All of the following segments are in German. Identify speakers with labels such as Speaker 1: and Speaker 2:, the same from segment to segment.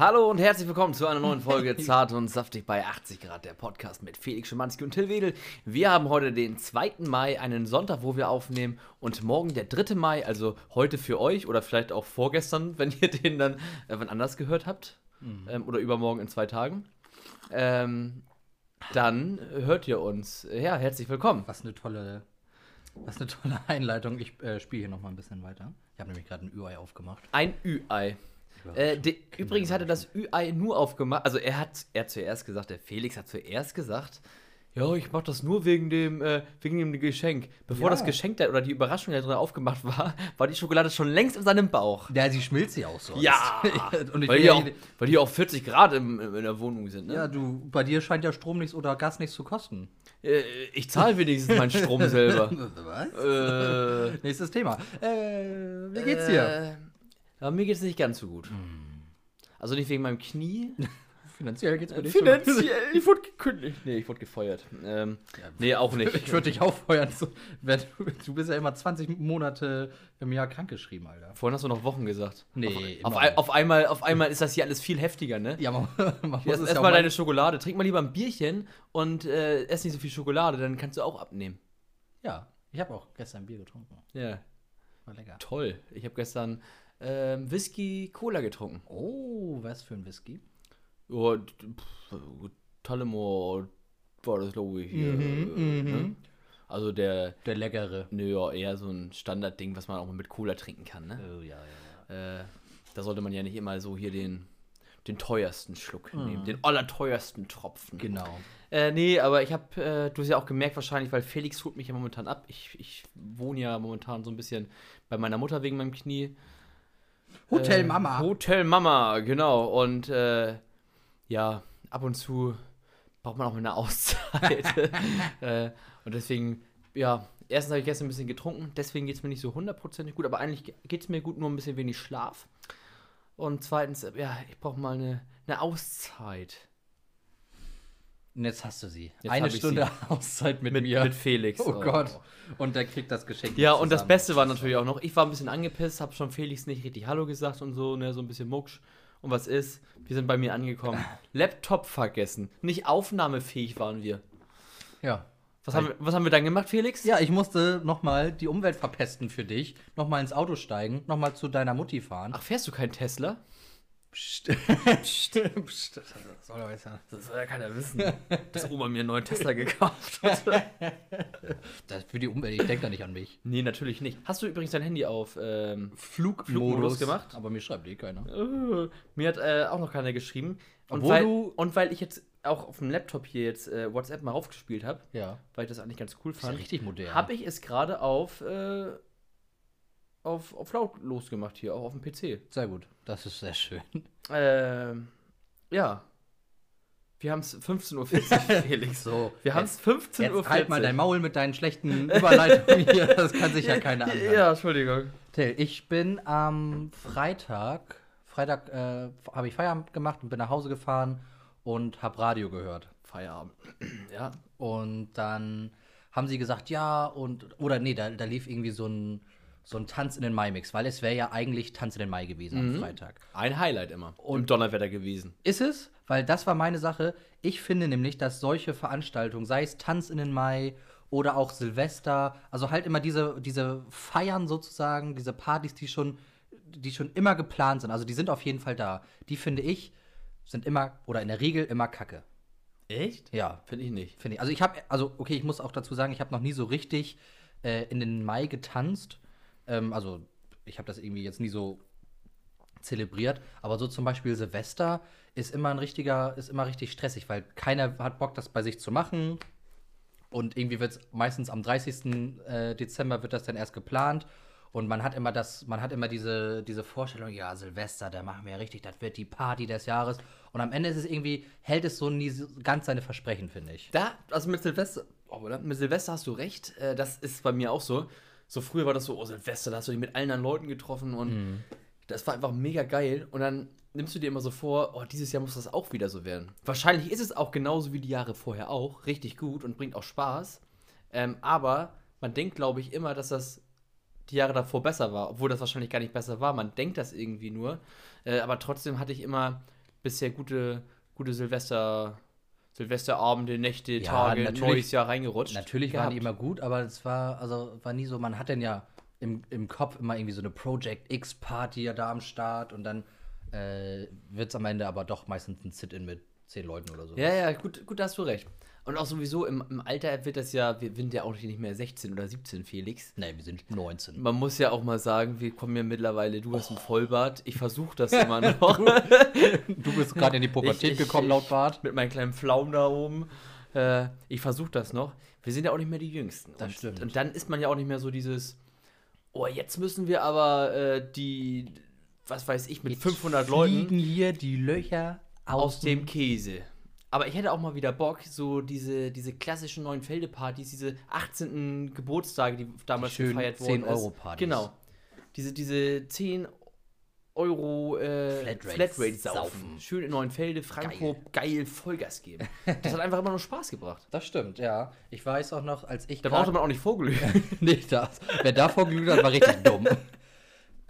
Speaker 1: Hallo und herzlich willkommen zu einer neuen Folge Zart und Saftig bei 80 Grad, der Podcast mit Felix Schimanski und Till Wedel. Wir haben heute den 2. Mai, einen Sonntag, wo wir aufnehmen und morgen der 3. Mai, also heute für euch oder vielleicht auch vorgestern, wenn ihr den dann äh, wann anders gehört habt ähm, oder übermorgen in zwei Tagen. Ähm, dann hört ihr uns. Ja, herzlich willkommen.
Speaker 2: Was eine tolle, was eine tolle Einleitung. Ich äh, spiele hier noch mal ein bisschen weiter. Ich habe nämlich gerade ein Ü-Ei aufgemacht.
Speaker 1: Ein Ü-Ei. Äh, de, übrigens hat er das Ü-Ei nur aufgemacht. Also er hat er hat zuerst gesagt, der Felix hat zuerst gesagt, ja, ich mach das nur wegen dem, äh, wegen dem Geschenk. Bevor
Speaker 2: Ja.
Speaker 1: das Geschenk da, oder die Überraschung da drin aufgemacht war, war die Schokolade schon längst in seinem Bauch.
Speaker 2: Ja, sie schmilzt ja auch so.
Speaker 1: Ja!
Speaker 2: und
Speaker 1: Weil hier, auch, weil hier auch 40 Grad im, im, in der Wohnung sind, ne?
Speaker 2: ja, du, bei dir scheint ja Strom nichts oder Gas nichts zu kosten.
Speaker 1: Äh, ich zahle wenigstens meinen Strom selber.
Speaker 2: Was?
Speaker 1: äh,
Speaker 2: Nächstes Thema. Äh, wie geht's dir?
Speaker 1: Aber mir geht's nicht ganz so gut. Also nicht wegen meinem Knie.
Speaker 2: Finanziell geht's mir nicht
Speaker 1: Finanziell, ich wurde gekündigt. Nee, ich wurde gefeuert. Ähm, nee, auch nicht.
Speaker 2: Ich würde dich auffeuern. So, wenn du, bist ja immer 20 Monate im Jahr krankgeschrieben, Alter.
Speaker 1: Vorhin hast du noch Wochen gesagt.
Speaker 2: Nee,
Speaker 1: Auf, ein, auf, einmal, auf einmal ist das hier alles viel heftiger, ne?
Speaker 2: Ja, man, man muss
Speaker 1: Erst,
Speaker 2: es ja
Speaker 1: erstmal
Speaker 2: auch
Speaker 1: deine Schokolade. Trink mal lieber ein Bierchen und äh, ess nicht so viel Schokolade, dann kannst du auch abnehmen.
Speaker 2: Ja, ich habe auch gestern Bier getrunken.
Speaker 1: Ja,
Speaker 2: War lecker.
Speaker 1: toll. Ich habe gestern ähm, Whisky Cola getrunken.
Speaker 2: Oh, was für ein Whisky?
Speaker 1: Ja, Tullamore war das, glaube ich. Hier,
Speaker 2: Mhm,
Speaker 1: ne? Also der,
Speaker 2: Der leckere.
Speaker 1: nö, ja, eher so ein Standardding, was man auch mal mit Cola trinken kann, ne?
Speaker 2: Oh, ja, ja, ja.
Speaker 1: Äh, da sollte man ja nicht immer so hier den, den teuersten Schluck
Speaker 2: Mhm.
Speaker 1: nehmen, den allerteuersten Tropfen.
Speaker 2: Genau.
Speaker 1: Äh, nee, aber ich habe, äh, du hast ja auch gemerkt wahrscheinlich, weil Felix holt mich ja momentan ab. Ich, ich wohne ja momentan so ein bisschen bei meiner Mutter wegen meinem Knie.
Speaker 2: Hotel
Speaker 1: Äh,
Speaker 2: Mama.
Speaker 1: Hotel Mama, genau. Und äh, ja, ab und zu braucht man auch mal eine Auszeit. äh, und deswegen, ja, erstens habe ich gestern ein bisschen getrunken, deswegen geht es mir nicht so hundertprozentig gut, aber eigentlich geht es mir gut, nur ein bisschen wenig Schlaf. Und zweitens, äh, ja, ich brauche mal eine, eine Auszeit.
Speaker 2: Und jetzt hast du sie.
Speaker 1: Jetzt
Speaker 2: Eine Stunde Auszeit mit,
Speaker 1: Mit,
Speaker 2: mir.
Speaker 1: mit Felix.
Speaker 2: oh Gott. Und der kriegt das Geschenk.
Speaker 1: Ja,
Speaker 2: nicht
Speaker 1: und das
Speaker 2: zusammen.
Speaker 1: Beste war natürlich auch noch, ich war ein bisschen angepisst, habe schon Felix nicht richtig Hallo gesagt und so, ne, so ein bisschen mucksch. Und was ist? Wir sind bei mir angekommen. Laptop vergessen. Nicht aufnahmefähig waren wir.
Speaker 2: Ja.
Speaker 1: Was haben, wir, was haben wir dann gemacht, Felix?
Speaker 2: Ja, ich musste nochmal die Umwelt verpesten für dich. Nochmal ins Auto steigen. Nochmal zu deiner Mutti fahren.
Speaker 1: Ach, fährst du kein Tesla?
Speaker 2: Psst. Psst. Psst. Das soll jetzt ja.
Speaker 1: Das soll ja keiner wissen, dass Oma mir einen neuen Tesla gekauft hat.
Speaker 2: Das für die Umwelt. Ich denke da nicht an mich.
Speaker 1: nee, natürlich nicht. Hast du übrigens dein Handy auf ähm,
Speaker 2: Flugmodus
Speaker 1: Flugmodus gemacht?
Speaker 2: Aber mir schreibt eh keiner.
Speaker 1: Äh, mir hat äh, auch noch keiner geschrieben. Und
Speaker 2: Obwohl
Speaker 1: weil,
Speaker 2: du-
Speaker 1: und weil ich jetzt auch auf dem Laptop hier jetzt äh, WhatsApp mal raufgespielt habe,
Speaker 2: Ja.
Speaker 1: weil ich das eigentlich ganz cool
Speaker 2: ja
Speaker 1: fand,
Speaker 2: richtig modern.
Speaker 1: habe ich es gerade auf, äh, auf, auf lautlos gemacht hier, auch auf dem PC.
Speaker 2: Sehr gut. Das ist sehr schön.
Speaker 1: Ähm, ja. Wir haben es 15.40 Uhr, Felix.
Speaker 2: So.
Speaker 1: Wir haben es 15.40
Speaker 2: Jetzt
Speaker 1: Uhr.
Speaker 2: halt mal dein Maul mit deinen schlechten Überleitungen hier. Das kann sich ja keiner anhören.
Speaker 1: Ja, Entschuldigung.
Speaker 2: Till, ich bin am Freitag, Freitag äh, habe ich Feierabend gemacht und bin nach Hause gefahren und habe Radio gehört.
Speaker 1: Feierabend. Ja.
Speaker 2: Und dann haben sie gesagt, ja, und, oder nee, da, da lief irgendwie so ein, so ein Tanz in den Mai-Mix, weil es wäre ja eigentlich Tanz in den Mai gewesen am Freitag.
Speaker 1: Ein Highlight immer. Und Donnerwetter gewesen.
Speaker 2: Ist es? Weil das war meine Sache. Ich finde nämlich, dass solche Veranstaltungen, sei es Tanz in den Mai oder auch Silvester, also halt immer diese, diese Feiern sozusagen, diese Partys, die schon, die schon immer geplant sind, also die sind auf jeden Fall da. Die finde ich, sind immer oder in der Regel immer kacke.
Speaker 1: Echt?
Speaker 2: Ja,
Speaker 1: Finde ich nicht.
Speaker 2: finde ich. Also ich habe, also okay, ich muss auch dazu sagen, ich habe noch nie so richtig äh, in den Mai getanzt. Ähm, also ich habe das irgendwie jetzt nie so zelebriert, aber so zum Beispiel Silvester ist immer ein richtiger, ist immer richtig stressig, weil keiner hat Bock, das bei sich zu machen. Und irgendwie wird es meistens am 30. äh, Dezember wird das dann erst geplant. Und man hat immer das, man hat immer diese, diese Vorstellung, ja, Silvester, da machen wir ja richtig, das wird die Party des Jahres. Und am Ende ist es irgendwie, hält es so nie ganz seine Versprechen, finde ich.
Speaker 1: Da, also mit Silvester, oh? Mit Silvester hast du recht. Äh, das ist bei mir auch so. So früher war das so, oh Silvester, da hast du dich mit allen anderen Leuten getroffen und das war einfach mega geil. Und dann nimmst du dir immer so vor, oh, dieses Jahr muss das auch wieder so werden. Wahrscheinlich ist es auch genauso wie die Jahre vorher auch, richtig gut und bringt auch Spaß. Ähm, aber man denkt, glaube ich, immer, dass das die Jahre davor besser war, obwohl das wahrscheinlich gar nicht besser war. Man denkt das irgendwie nur. Äh, aber trotzdem hatte ich immer bisher gute, gute Silvester, Silvesterabende, Nächte,
Speaker 2: Ja,
Speaker 1: Tage, neues Jahr reingerutscht.
Speaker 2: Natürlich waren die
Speaker 1: gehabt.
Speaker 2: immer gut, aber es war, also war nie so, man hat dann ja im, im Kopf immer irgendwie so eine Project X-Party ja da am Start und dann äh, wird es am Ende aber doch meistens ein Sit-In mit zehn Leuten oder so.
Speaker 1: Ja, ja, gut, gut, da hast du recht. Und auch sowieso im, im Alter wird das ja, wir sind ja auch nicht mehr 16 oder 17, Felix.
Speaker 2: Nee, wir sind 19.
Speaker 1: Man muss ja auch mal sagen, wir kommen ja mittlerweile, du hast ein Vollbart, ich versuche das immer noch.
Speaker 2: Du bist gerade in die Pubertät
Speaker 1: Ich- ich-
Speaker 2: gekommen, laut Bart.
Speaker 1: mit meinen kleinen Pflaumen da oben. Äh, ich versuche das noch. Wir sind ja auch nicht mehr die Jüngsten.
Speaker 2: Das
Speaker 1: und,
Speaker 2: stimmt.
Speaker 1: Und dann ist man ja auch nicht mehr so dieses, oh, jetzt müssen wir aber äh, die, was weiß ich, mit 500 Leuten
Speaker 2: Fliegen hier die Löcher
Speaker 1: aus
Speaker 2: aus
Speaker 1: dem Käse. Aber ich hätte auch mal wieder Bock, so diese, diese klassischen neuen Feldepartys, diese 18. Geburtstage, die damals
Speaker 2: Die
Speaker 1: gefeiert
Speaker 2: 10
Speaker 1: worden ist.
Speaker 2: Euro Partys.
Speaker 1: Genau. Diese, diese 10 Euro äh,
Speaker 2: Flatrate
Speaker 1: Flatrate saufen.
Speaker 2: saufen.
Speaker 1: Schön in Neuenfelde, Frankfurt, geil. Vollgas geben. Das hat einfach immer nur Spaß gebracht.
Speaker 2: Das stimmt, ja. Ich weiß auch noch, als ich
Speaker 1: Da brauchte man auch nicht vorglühen.
Speaker 2: nicht das. Wer davor geglüht hat, war richtig dumm.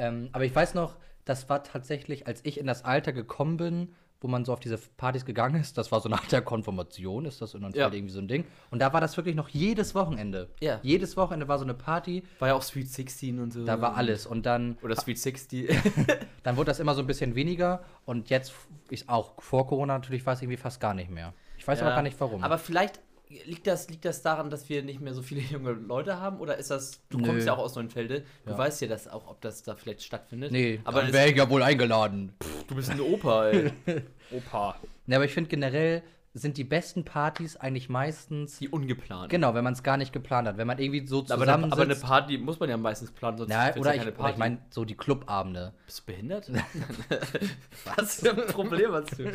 Speaker 2: Ähm, aber ich weiß noch, das war tatsächlich, als ich in das Alter gekommen bin, wo man so auf diese Partys gegangen ist, das war so nach der Konfirmation, ist das in Neuenfeld
Speaker 1: Ja.
Speaker 2: irgendwie so ein Ding. Und da war das wirklich noch jedes Wochenende.
Speaker 1: Ja.
Speaker 2: Jedes Wochenende war so eine Party,
Speaker 1: War ja auch Sweet 16 und so.
Speaker 2: da war alles. Und dann,
Speaker 1: Oder Sweet 60.
Speaker 2: dann wurde das immer so ein bisschen weniger. Und jetzt ist auch vor Corona natürlich war es irgendwie fast gar nicht mehr. Ich weiß aber
Speaker 1: Ja.
Speaker 2: gar nicht warum.
Speaker 1: Aber vielleicht liegt das, liegt das daran, dass wir nicht mehr so viele junge Leute haben? Oder ist das, du
Speaker 2: Nö.
Speaker 1: kommst ja auch aus Neuenfelde, du
Speaker 2: Ja.
Speaker 1: weißt ja das auch, ob das da vielleicht stattfindet.
Speaker 2: nee,
Speaker 1: aber
Speaker 2: dann wäre ich ja wohl eingeladen.
Speaker 1: du bist ein Opa, ey. Opa.
Speaker 2: Ne, aber ich finde generell sind die besten Partys eigentlich meistens
Speaker 1: Die ungeplant.
Speaker 2: Genau, wenn man es gar nicht geplant hat. Wenn man irgendwie so
Speaker 1: eine, aber eine Party muss man ja meistens planen, sonst wird's
Speaker 2: oder,
Speaker 1: ja
Speaker 2: ich,
Speaker 1: keine
Speaker 2: oder ich meine, so die Clubabende.
Speaker 1: Bist du behindert? Was für ein Problem hast du?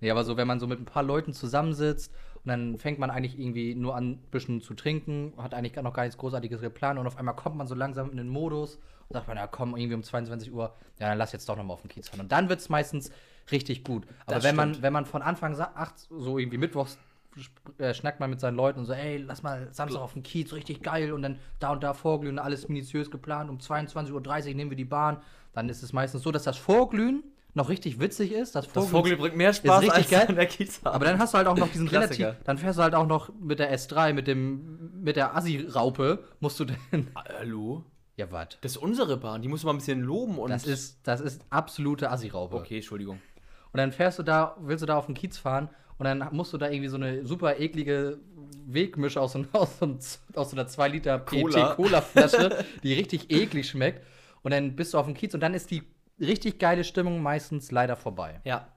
Speaker 2: Nee, aber so, wenn man so mit ein paar Leuten zusammensitzt und dann fängt man eigentlich irgendwie nur an, ein bisschen zu trinken, hat eigentlich gar noch gar nichts Großartiges geplant und auf einmal kommt man so langsam in den Modus und sagt man, ja komm, irgendwie um 22 Uhr, ja, dann lass jetzt doch nochmal auf den Kiez fahren. Und dann wird es meistens richtig gut. Aber
Speaker 1: Das
Speaker 2: wenn man, wenn man von Anfang acht, so irgendwie mittwochs äh, schnackt man mit seinen Leuten und so, ey, lass mal Samstag auf den Kiez, richtig geil und dann da und da vorglühen, alles minutiös geplant, um 22.30 Uhr nehmen wir die Bahn, dann ist es meistens so, dass das Vorglühen noch richtig witzig ist. Das,
Speaker 1: Das Vogel bringt mehr
Speaker 2: ist
Speaker 1: Spaß
Speaker 2: richtig
Speaker 1: als
Speaker 2: geil.
Speaker 1: der Kiezabend.
Speaker 2: aber dann hast du halt auch noch diesen
Speaker 1: Klassiker.
Speaker 2: relativ, dann fährst du halt auch noch mit der S3, mit dem, mit der Assi-Raupe, musst du denn,
Speaker 1: Ah, Hallo?
Speaker 2: ja, wat?
Speaker 1: Das ist unsere Bahn, die muss man ein bisschen loben und.
Speaker 2: Das ist, das ist absolute Assi-Raupe.
Speaker 1: Okay, Entschuldigung.
Speaker 2: Und dann fährst du da, willst du da auf den Kiez fahren und dann musst du da irgendwie so eine super eklige Wegmische aus so, aus so, aus so einer 2 Liter
Speaker 1: Cola.
Speaker 2: PT-Cola-Flasche, die richtig eklig schmeckt. Und dann bist du auf dem Kiez und dann ist die richtig geile Stimmung meistens leider vorbei.
Speaker 1: Ja.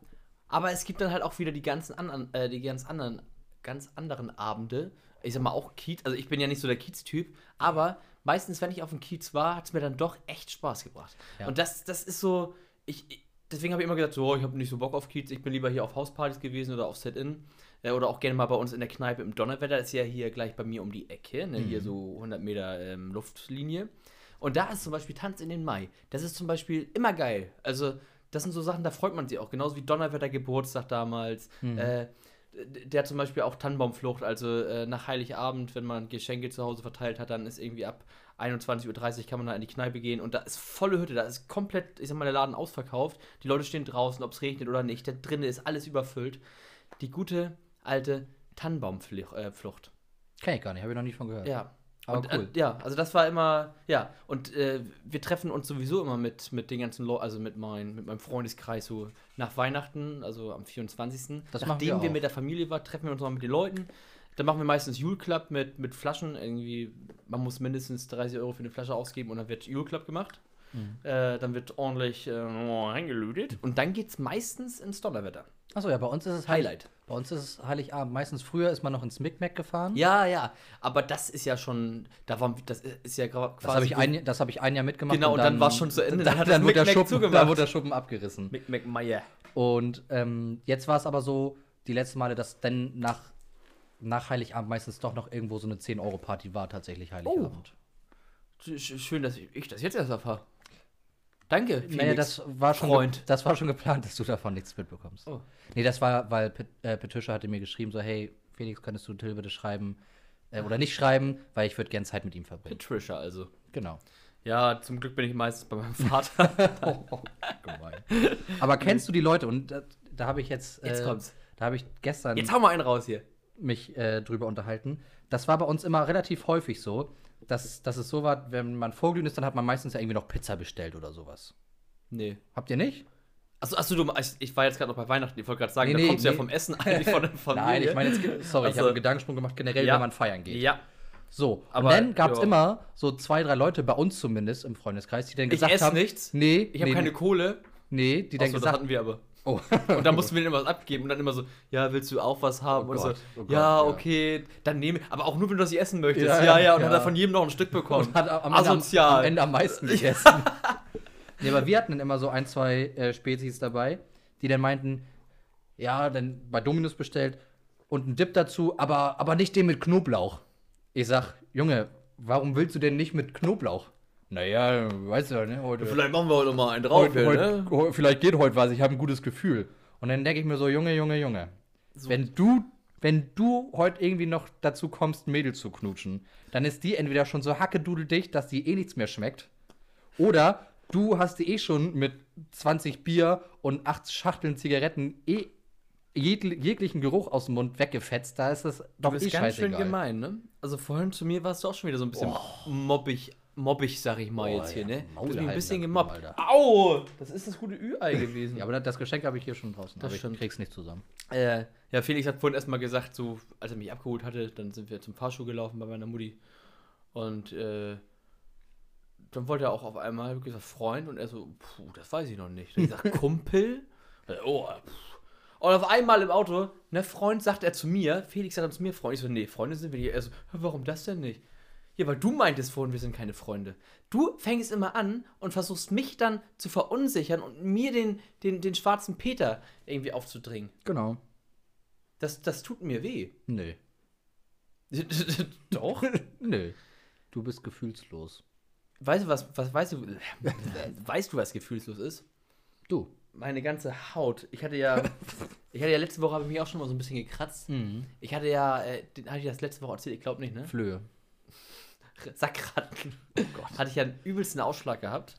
Speaker 1: Aber es gibt dann halt auch wieder die ganzen anderen, äh, die ganz anderen, ganz anderen Abende. Ich sag mal auch Kiez, also ich bin ja nicht so der Kiez-Typ, aber meistens, wenn ich auf dem Kiez war, hat es mir dann doch echt Spaß gebracht.
Speaker 2: Ja.
Speaker 1: Und das, das ist so, ich, ich- deswegen habe ich immer gesagt, so, ich habe nicht so Bock auf Kiez, ich bin lieber hier auf Hauspartys gewesen oder auf Set-In. Äh, oder auch gerne mal bei uns in der Kneipe im Donnerwetter, ist ja hier gleich bei mir um die Ecke, ne? hier so 100 Meter ähm, Luftlinie. Und da ist zum Beispiel Tanz in den Mai. Das ist zum Beispiel immer geil. Also, das sind so Sachen, da freut man sich auch. Genauso wie Donnerwetter Geburtstag damals. Äh, d- der zum Beispiel auch Tannenbaumflucht. Also äh, nach Heiligabend, wenn man Geschenke zu Hause verteilt hat, dann ist irgendwie ab 21.30 Uhr kann man da in die Kneipe gehen. Und da ist volle Hütte. Da ist komplett, ich sag mal, der Laden ausverkauft. Die Leute stehen draußen, ob es regnet oder nicht. Da drinnen ist alles überfüllt. Die gute alte Tannenbaumflucht. Äh, Flucht.
Speaker 2: Kenn ich gar nicht, habe ich noch nie von gehört.
Speaker 1: Ja. Und,
Speaker 2: cool.
Speaker 1: Äh, ja, also das war immer, ja, und äh, wir treffen uns sowieso immer mit, mit den ganzen Leuten, also mit, mein, mit meinem Freundeskreis so nach Weihnachten, also am 24.
Speaker 2: Das
Speaker 1: Nachdem
Speaker 2: wir
Speaker 1: wir,
Speaker 2: auch.
Speaker 1: mit der Familie waren, treffen wir uns noch mit den Leuten. Dann machen wir meistens Jule Club mit, mit Flaschen. Irgendwie, man muss mindestens 30 Euro für eine Flasche ausgeben und dann wird Jule Club gemacht.
Speaker 2: Mhm.
Speaker 1: Äh, dann wird ordentlich äh, eingelötet. Und dann geht's meistens ins Donnerwetter.
Speaker 2: Achso, ja, bei uns ist es
Speaker 1: Highlight.
Speaker 2: Bei uns ist es Heiligabend. Meistens früher ist man noch ins Micmac gefahren.
Speaker 1: Ja, ja, aber das ist ja schon, da war, das ist ja quasi.
Speaker 2: Das habe ich, ein, das hab ich ein Jahr mitgemacht.
Speaker 1: Genau, und dann war's schon zu Ende, dann
Speaker 2: Dann,
Speaker 1: hat
Speaker 2: dann, wurde der
Speaker 1: Micmac
Speaker 2: Schuppen,
Speaker 1: zugemacht.
Speaker 2: dann wurde der Schuppen abgerissen.
Speaker 1: Mick McMeyer.
Speaker 2: Und ähm, jetzt war es aber so, die letzten Male, dass dann nach, nach Heiligabend meistens doch noch irgendwo so eine 10-Euro-Party war, tatsächlich Heiligabend.
Speaker 1: Sch- Schön, dass ich, ich das jetzt erst erfahre. Danke, Felix.
Speaker 2: Naja, das war, schon
Speaker 1: Freund.
Speaker 2: das war schon geplant, dass du davon nichts mitbekommst.
Speaker 1: Oh.
Speaker 2: Nee, das war, weil Pet, äh, hatte mir geschrieben, so, hey, Felix, könntest du Till bitte schreiben, äh, oder nicht schreiben, weil ich würde gerne Zeit mit ihm verbringen.
Speaker 1: Patricia also.
Speaker 2: Genau.
Speaker 1: Ja, zum Glück bin ich meistens bei meinem Vater.
Speaker 2: Aber kennst du die Leute? Und äh, da habe ich jetzt,
Speaker 1: Jetzt
Speaker 2: äh,
Speaker 1: kommt's.
Speaker 2: da habe ich gestern
Speaker 1: Jetzt hau mal einen raus hier.
Speaker 2: mich äh, drüber unterhalten. Das war bei uns immer relativ häufig so, dass, dass es so war, wenn man vorglühen ist, dann hat man meistens ja irgendwie noch Pizza bestellt oder sowas.
Speaker 1: Nee.
Speaker 2: Habt ihr nicht?
Speaker 1: Achso, achso, du, ich, ich war jetzt gerade noch bei Weihnachten, ich wollte gerade sagen,
Speaker 2: Nee,
Speaker 1: da
Speaker 2: nee,
Speaker 1: kommst du ja
Speaker 2: nee.
Speaker 1: vom Essen eigentlich von der Familie.
Speaker 2: Nein, ich meine jetzt, sorry, ich
Speaker 1: Also-
Speaker 2: habe einen Gedankensprung gemacht, generell,
Speaker 1: Ja.
Speaker 2: wenn man feiern geht.
Speaker 1: Ja,
Speaker 2: So,
Speaker 1: Aber,
Speaker 2: aber dann gab es immer so zwei, drei Leute, bei uns zumindest im Freundeskreis, die dann
Speaker 1: ich
Speaker 2: gesagt
Speaker 1: esse
Speaker 2: haben,
Speaker 1: nichts.
Speaker 2: nee,
Speaker 1: Ich habe
Speaker 2: nee,
Speaker 1: keine Kohle.
Speaker 2: nee, die dann
Speaker 1: Achso, das
Speaker 2: gesagt
Speaker 1: hatten wir aber.
Speaker 2: Oh.
Speaker 1: Und dann mussten wir denen was abgeben und dann immer so, ja, willst du auch was haben?
Speaker 2: Oh
Speaker 1: und
Speaker 2: Gott,
Speaker 1: so,
Speaker 2: oh Gott,
Speaker 1: ja,
Speaker 2: ja.
Speaker 1: okay, dann nehme aber auch nur, wenn du das nicht essen möchtest.
Speaker 2: Ja,
Speaker 1: Ja, ja,
Speaker 2: ja,
Speaker 1: und
Speaker 2: ja.
Speaker 1: hat er von jedem noch ein Stück bekommen.
Speaker 2: und hat am Ende, am,
Speaker 1: Asozial.
Speaker 2: am Ende am meisten gegessen. nee, aber wir hatten dann immer so ein, zwei äh, Spezies dabei, die dann meinten, ja, dann bei Dominus bestellt und einen Dip dazu, aber, aber nicht den mit Knoblauch. Ich sag, Junge, warum willst du denn nicht mit Knoblauch? Naja, weißt du ja, ne? Heute,
Speaker 1: Vielleicht machen wir heute mal einen drauf,
Speaker 2: heute,
Speaker 1: hier,
Speaker 2: heute,
Speaker 1: ne?
Speaker 2: vielleicht geht heute was, ich habe ein gutes Gefühl. Und dann denke ich mir so, Junge, Junge, Junge, wenn du, wenn du heute irgendwie noch dazu kommst, ein Mädel zu knutschen, dann ist die entweder schon so hackedudeldicht, dass die eh nichts mehr schmeckt, oder du hast die eh schon mit 20 Bier und 8 Schachteln Zigaretten eh jegl- jeglichen Geruch aus dem Mund weggefetzt, da ist das
Speaker 1: Du
Speaker 2: doch
Speaker 1: bist
Speaker 2: eh
Speaker 1: ganz schön gemein, ne? Also vorhin zu mir warst du auch schon wieder so ein bisschen mobbig, mobbig, sag ich mal
Speaker 2: Oh,
Speaker 1: jetzt hier,
Speaker 2: ja,
Speaker 1: ne?
Speaker 2: Maul
Speaker 1: Du bist ein bisschen gemobbt.
Speaker 2: drüben,
Speaker 1: Au! Das ist das gute Ü-Ei gewesen.
Speaker 2: Ja, aber das Geschenk habe ich hier schon draußen,
Speaker 1: Das
Speaker 2: aber ich krieg's nicht zusammen.
Speaker 1: Äh, ja, Felix hat vorhin erstmal gesagt, so, als er mich abgeholt hatte, dann sind wir zum Fahrschuh gelaufen bei meiner Mutti. Und äh, dann wollte er auch auf einmal, gesagt, Freund, und er so, puh, das weiß ich noch nicht. Ich sag, Kumpel? Äh, oh, puh. Und auf einmal im Auto, ne, Freund, sagt er zu mir, Felix sagt dann zu mir, Freund. Ich so, nee, Freunde sind wir nicht. Er so, "Hä, warum das denn nicht? Ja, weil du meintest vorhin, wir sind keine Freunde. Du fängst immer an und versuchst mich dann zu verunsichern und mir den, den, den schwarzen Peter irgendwie aufzudringen.
Speaker 2: Genau.
Speaker 1: Das, das tut mir weh.
Speaker 2: Nö.
Speaker 1: Doch.
Speaker 2: Nö. Du bist gefühlslos.
Speaker 1: Weißt du, was, was weißt du, weißt du, was gefühlslos ist?
Speaker 2: Du.
Speaker 1: Meine ganze Haut. Ich hatte ja, ich hatte ja letzte Woche, habe ich mich auch schon mal so ein bisschen gekratzt.
Speaker 2: Mhm.
Speaker 1: Ich hatte ja, äh, den hatte ich das letzte Woche erzählt, ich glaube nicht, ne?
Speaker 2: Flöhe.
Speaker 1: Sackratten. Hatte ich ja einen übelsten Ausschlag gehabt.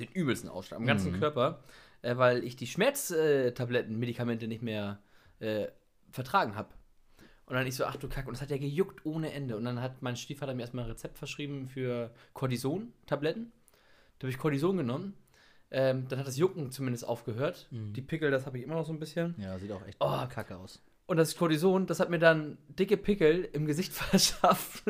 Speaker 1: Den übelsten Ausschlag am ganzen
Speaker 2: Mhm.
Speaker 1: Körper, äh, weil ich die Schmerztabletten, Medikamente nicht mehr äh, vertragen habe. Und dann ich so, ach du Kack, und es hat ja gejuckt ohne Ende. Und dann hat mein Stiefvater mir erstmal ein Rezept verschrieben für Cortison-Tabletten. Da habe ich Cortison genommen. Ähm, dann hat das Jucken zumindest aufgehört. Die Pickel, das habe ich immer noch so ein bisschen.
Speaker 2: Ja, sieht auch echt
Speaker 1: Oh.
Speaker 2: kacke aus.
Speaker 1: Und das Cortison, das hat mir dann dicke Pickel im Gesicht verschafft.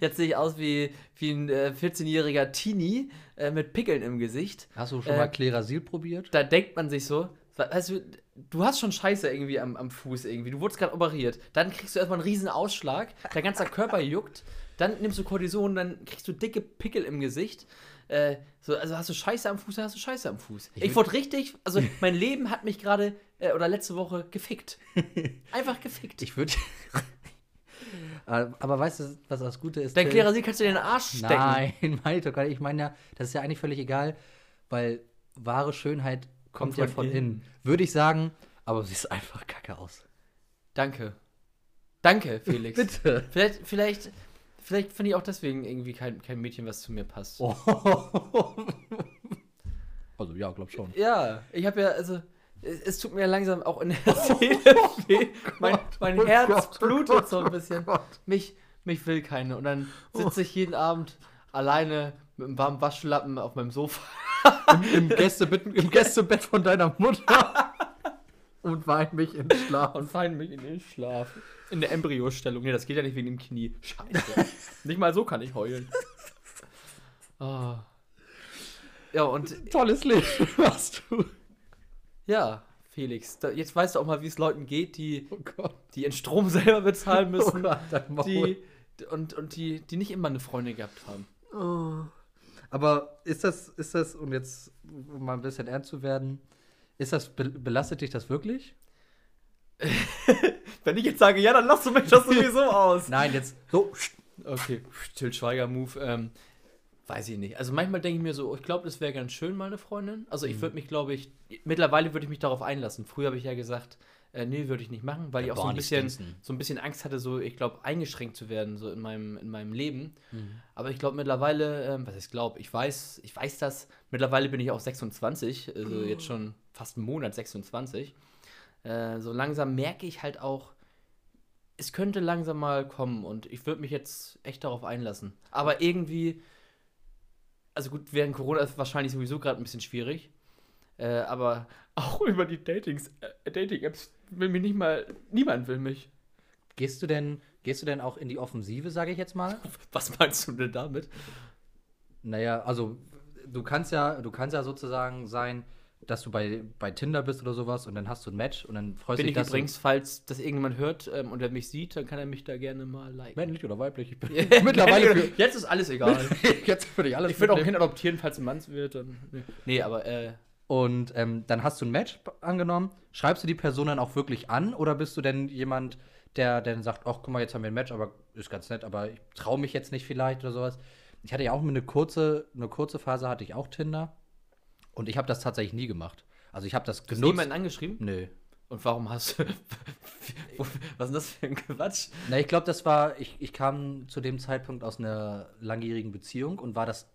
Speaker 1: Jetzt sehe ich aus wie, wie ein äh, 14-jähriger Teenie äh, mit Pickeln im Gesicht.
Speaker 2: Hast du schon
Speaker 1: Äh,
Speaker 2: mal Klerasil probiert?
Speaker 1: Da denkt man sich so, weißt du, du hast schon Scheiße irgendwie am, am Fuß irgendwie. Du wurdest gerade operiert. Dann kriegst du erstmal einen riesen Ausschlag. Dein ganzer Körper juckt. Dann nimmst du Cortison, dann kriegst du dicke Pickel im Gesicht. Äh, so, also hast du Scheiße am Fuß, dann hast du Scheiße am Fuß. Ich,
Speaker 2: würd-
Speaker 1: wurde richtig, also mein Leben hat mich gerade äh, oder letzte Woche gefickt. Einfach gefickt.
Speaker 2: Ich würde. Aber weißt du, was das Gute ist?
Speaker 1: Dein? Klerasil kannst du dir in den Arsch stecken.
Speaker 2: Nein, meine ich doch gar nicht. Ich meine ja, das ist ja eigentlich völlig egal, weil wahre Schönheit kommt,
Speaker 1: Kommt
Speaker 2: ja
Speaker 1: von
Speaker 2: von innen. Würde ich sagen, aber sie ist einfach kacke aus.
Speaker 1: Danke. Danke, Felix.
Speaker 2: Bitte.
Speaker 1: Vielleicht, vielleicht, vielleicht finde ich auch deswegen irgendwie kein, kein Mädchen, was zu mir passt.
Speaker 2: Oh. Also ja, glaub schon.
Speaker 1: Ja, ich habe ja, also, es, tut mir langsam auch in der Seele weh. Mein, mein
Speaker 2: Oh
Speaker 1: Herz
Speaker 2: Gott, oh
Speaker 1: blutet
Speaker 2: Gott,
Speaker 1: so ein
Speaker 2: oh
Speaker 1: bisschen. Mich, mich will keine. Und dann sitze ich jeden Abend alleine mit einem warmen Waschlappen auf meinem Sofa.
Speaker 2: Im, Gästebett, Im Gästebett von deiner Mutter. Und weint mich in Schlaf.
Speaker 1: und fallen mich in den Schlaf. In der Embryostellung. Nee, das geht ja nicht wegen dem Knie. Scheiße. nicht mal so kann ich heulen. Ah. Ja, und
Speaker 2: Tolles Leben hast du.
Speaker 1: Ja, Felix, da, jetzt weißt du auch mal, wie es Leuten geht, die,
Speaker 2: Oh Gott.
Speaker 1: die ihren Strom selber bezahlen
Speaker 2: Oh
Speaker 1: müssen.
Speaker 2: Gott, dein Maul.
Speaker 1: die, und, und die, die nicht immer eine Freundin gehabt haben.
Speaker 2: Oh. Aber ist das, ist das, um jetzt mal ein bisschen ernst zu werden, ist das, be belastet dich das wirklich?
Speaker 1: Wenn ich jetzt sage, ja, dann lass du mich das sowieso aus.
Speaker 2: Nein, jetzt so.
Speaker 1: Okay, Till Schweiger-Move. Ähm, weiß ich nicht. Also manchmal denke ich mir so, ich glaube, das wäre ganz schön, mal eine Freundin. Also ich würde mich, glaube ich, mittlerweile würde ich mich darauf einlassen. Früher habe ich ja gesagt, äh, nee, würde ich nicht machen, weil ich auch so ein bisschen, so ein bisschen Angst hatte, so, ich glaube, eingeschränkt zu werden, so in meinem, in meinem Leben. Aber ich glaube mittlerweile, ähm, was ich glaube, ich weiß, ich weiß das, mittlerweile bin ich auch 26, also jetzt schon fast einen Monat, 26. Äh, so langsam merke ich halt auch, es könnte langsam mal kommen und ich würde mich jetzt echt darauf einlassen. Aber irgendwie, also gut, während Corona ist wahrscheinlich sowieso gerade ein bisschen schwierig. Äh, aber auch über die Datings, äh, Dating-Apps will mich nicht mal, niemand will mich.
Speaker 2: Gehst du denn, gehst du denn auch in die Offensive, sage ich jetzt mal?
Speaker 1: Was meinst du denn damit?
Speaker 2: Naja, also du kannst ja, du kannst ja sozusagen sein, dass du bei, bei Tinder bist oder sowas und dann hast du ein Match und dann freust
Speaker 1: Bin
Speaker 2: dich,
Speaker 1: ich
Speaker 2: dass
Speaker 1: übrigens, falls das irgendjemand hört ähm, und er mich sieht, dann kann er mich da gerne mal
Speaker 2: du
Speaker 1: liken.
Speaker 2: männlich oder weiblich. Ich bin
Speaker 1: Mittlerweile.
Speaker 2: für,
Speaker 1: Jetzt ist alles egal.
Speaker 2: jetzt würde ich alles
Speaker 1: ich würde auch. Kind adoptieren, falls ein Mann wird. Dann, nee. nee, aber äh,
Speaker 2: Und ähm, dann hast du ein Match angenommen. Schreibst du die Person dann auch wirklich an oder bist du denn jemand, der dann sagt, ach guck mal, jetzt haben wir ein Match, aber ist ganz nett, aber ich traue mich jetzt nicht vielleicht oder sowas. Ich hatte ja auch eine kurze, eine kurze Phase hatte ich auch Tinder und ich habe das tatsächlich nie gemacht. Also ich habe das
Speaker 1: du hast
Speaker 2: genutzt.
Speaker 1: niemanden angeschrieben?
Speaker 2: Nö.
Speaker 1: Und warum hast du. Was ist das für ein Quatsch?
Speaker 2: Na, ich glaube, das war, ich, ich kam zu dem Zeitpunkt aus einer langjährigen Beziehung und war das,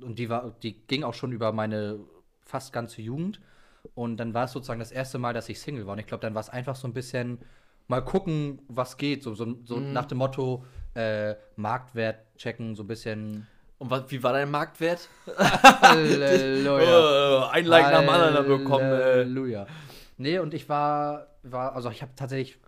Speaker 2: und die war, die ging auch schon über meine fast ganze Jugend. Und dann war es sozusagen das erste Mal, dass ich Single war. Und ich glaube, dann war es einfach so ein bisschen mal gucken, was geht. So, so, so nach dem Motto, äh, Marktwert checken, so ein bisschen.
Speaker 1: Und was, wie war dein Marktwert?
Speaker 2: Halleluja.
Speaker 1: Oh, ein Like nach dem anderen bekommen. Äh.
Speaker 2: Halleluja. Nee, und ich war, war also ich habe tatsächlich,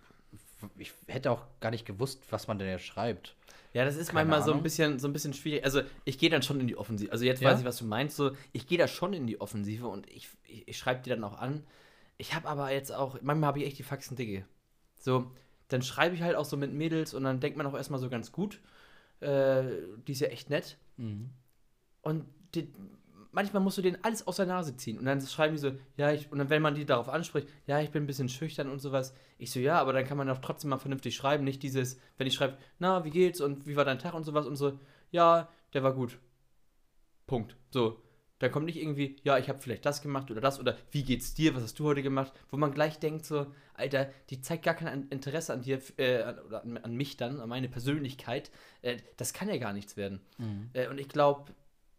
Speaker 2: ich hätte auch gar nicht gewusst, was man denn jetzt schreibt.
Speaker 1: Ja, das ist
Speaker 2: Keine
Speaker 1: manchmal so ein
Speaker 2: Ahnung.
Speaker 1: bisschen, so ein bisschen schwierig. Also ich gehe dann schon in die Offensive. Also jetzt
Speaker 2: Ja?
Speaker 1: weiß ich, was du meinst. So, ich gehe da schon in die Offensive und ich, ich, ich schreibe die dann auch an. Ich habe aber jetzt auch, manchmal habe ich echt die Faxen dicke. So, dann schreibe ich halt auch so mit Mädels und dann denkt man auch erstmal so ganz gut. Äh, die ist ja echt nett. Und die, manchmal musst du denen alles aus der Nase ziehen. Und dann schreiben die so, ja, ich, und dann, wenn man die darauf anspricht, ja, ich bin ein bisschen schüchtern und sowas. Ich so, ja, aber dann kann man doch trotzdem mal vernünftig schreiben. Nicht dieses, wenn ich schreibe, na, wie geht's und wie war dein Tag und sowas und so, ja, der war gut. Punkt. So. Da kommt nicht irgendwie, ja, ich habe vielleicht das gemacht oder das oder wie geht's dir, was hast du heute gemacht, wo man gleich denkt so, Alter, die zeigt gar kein Interesse an dir äh, an- oder an, an mich dann, an meine Persönlichkeit. Äh, das kann ja gar nichts werden. Äh, und ich glaube,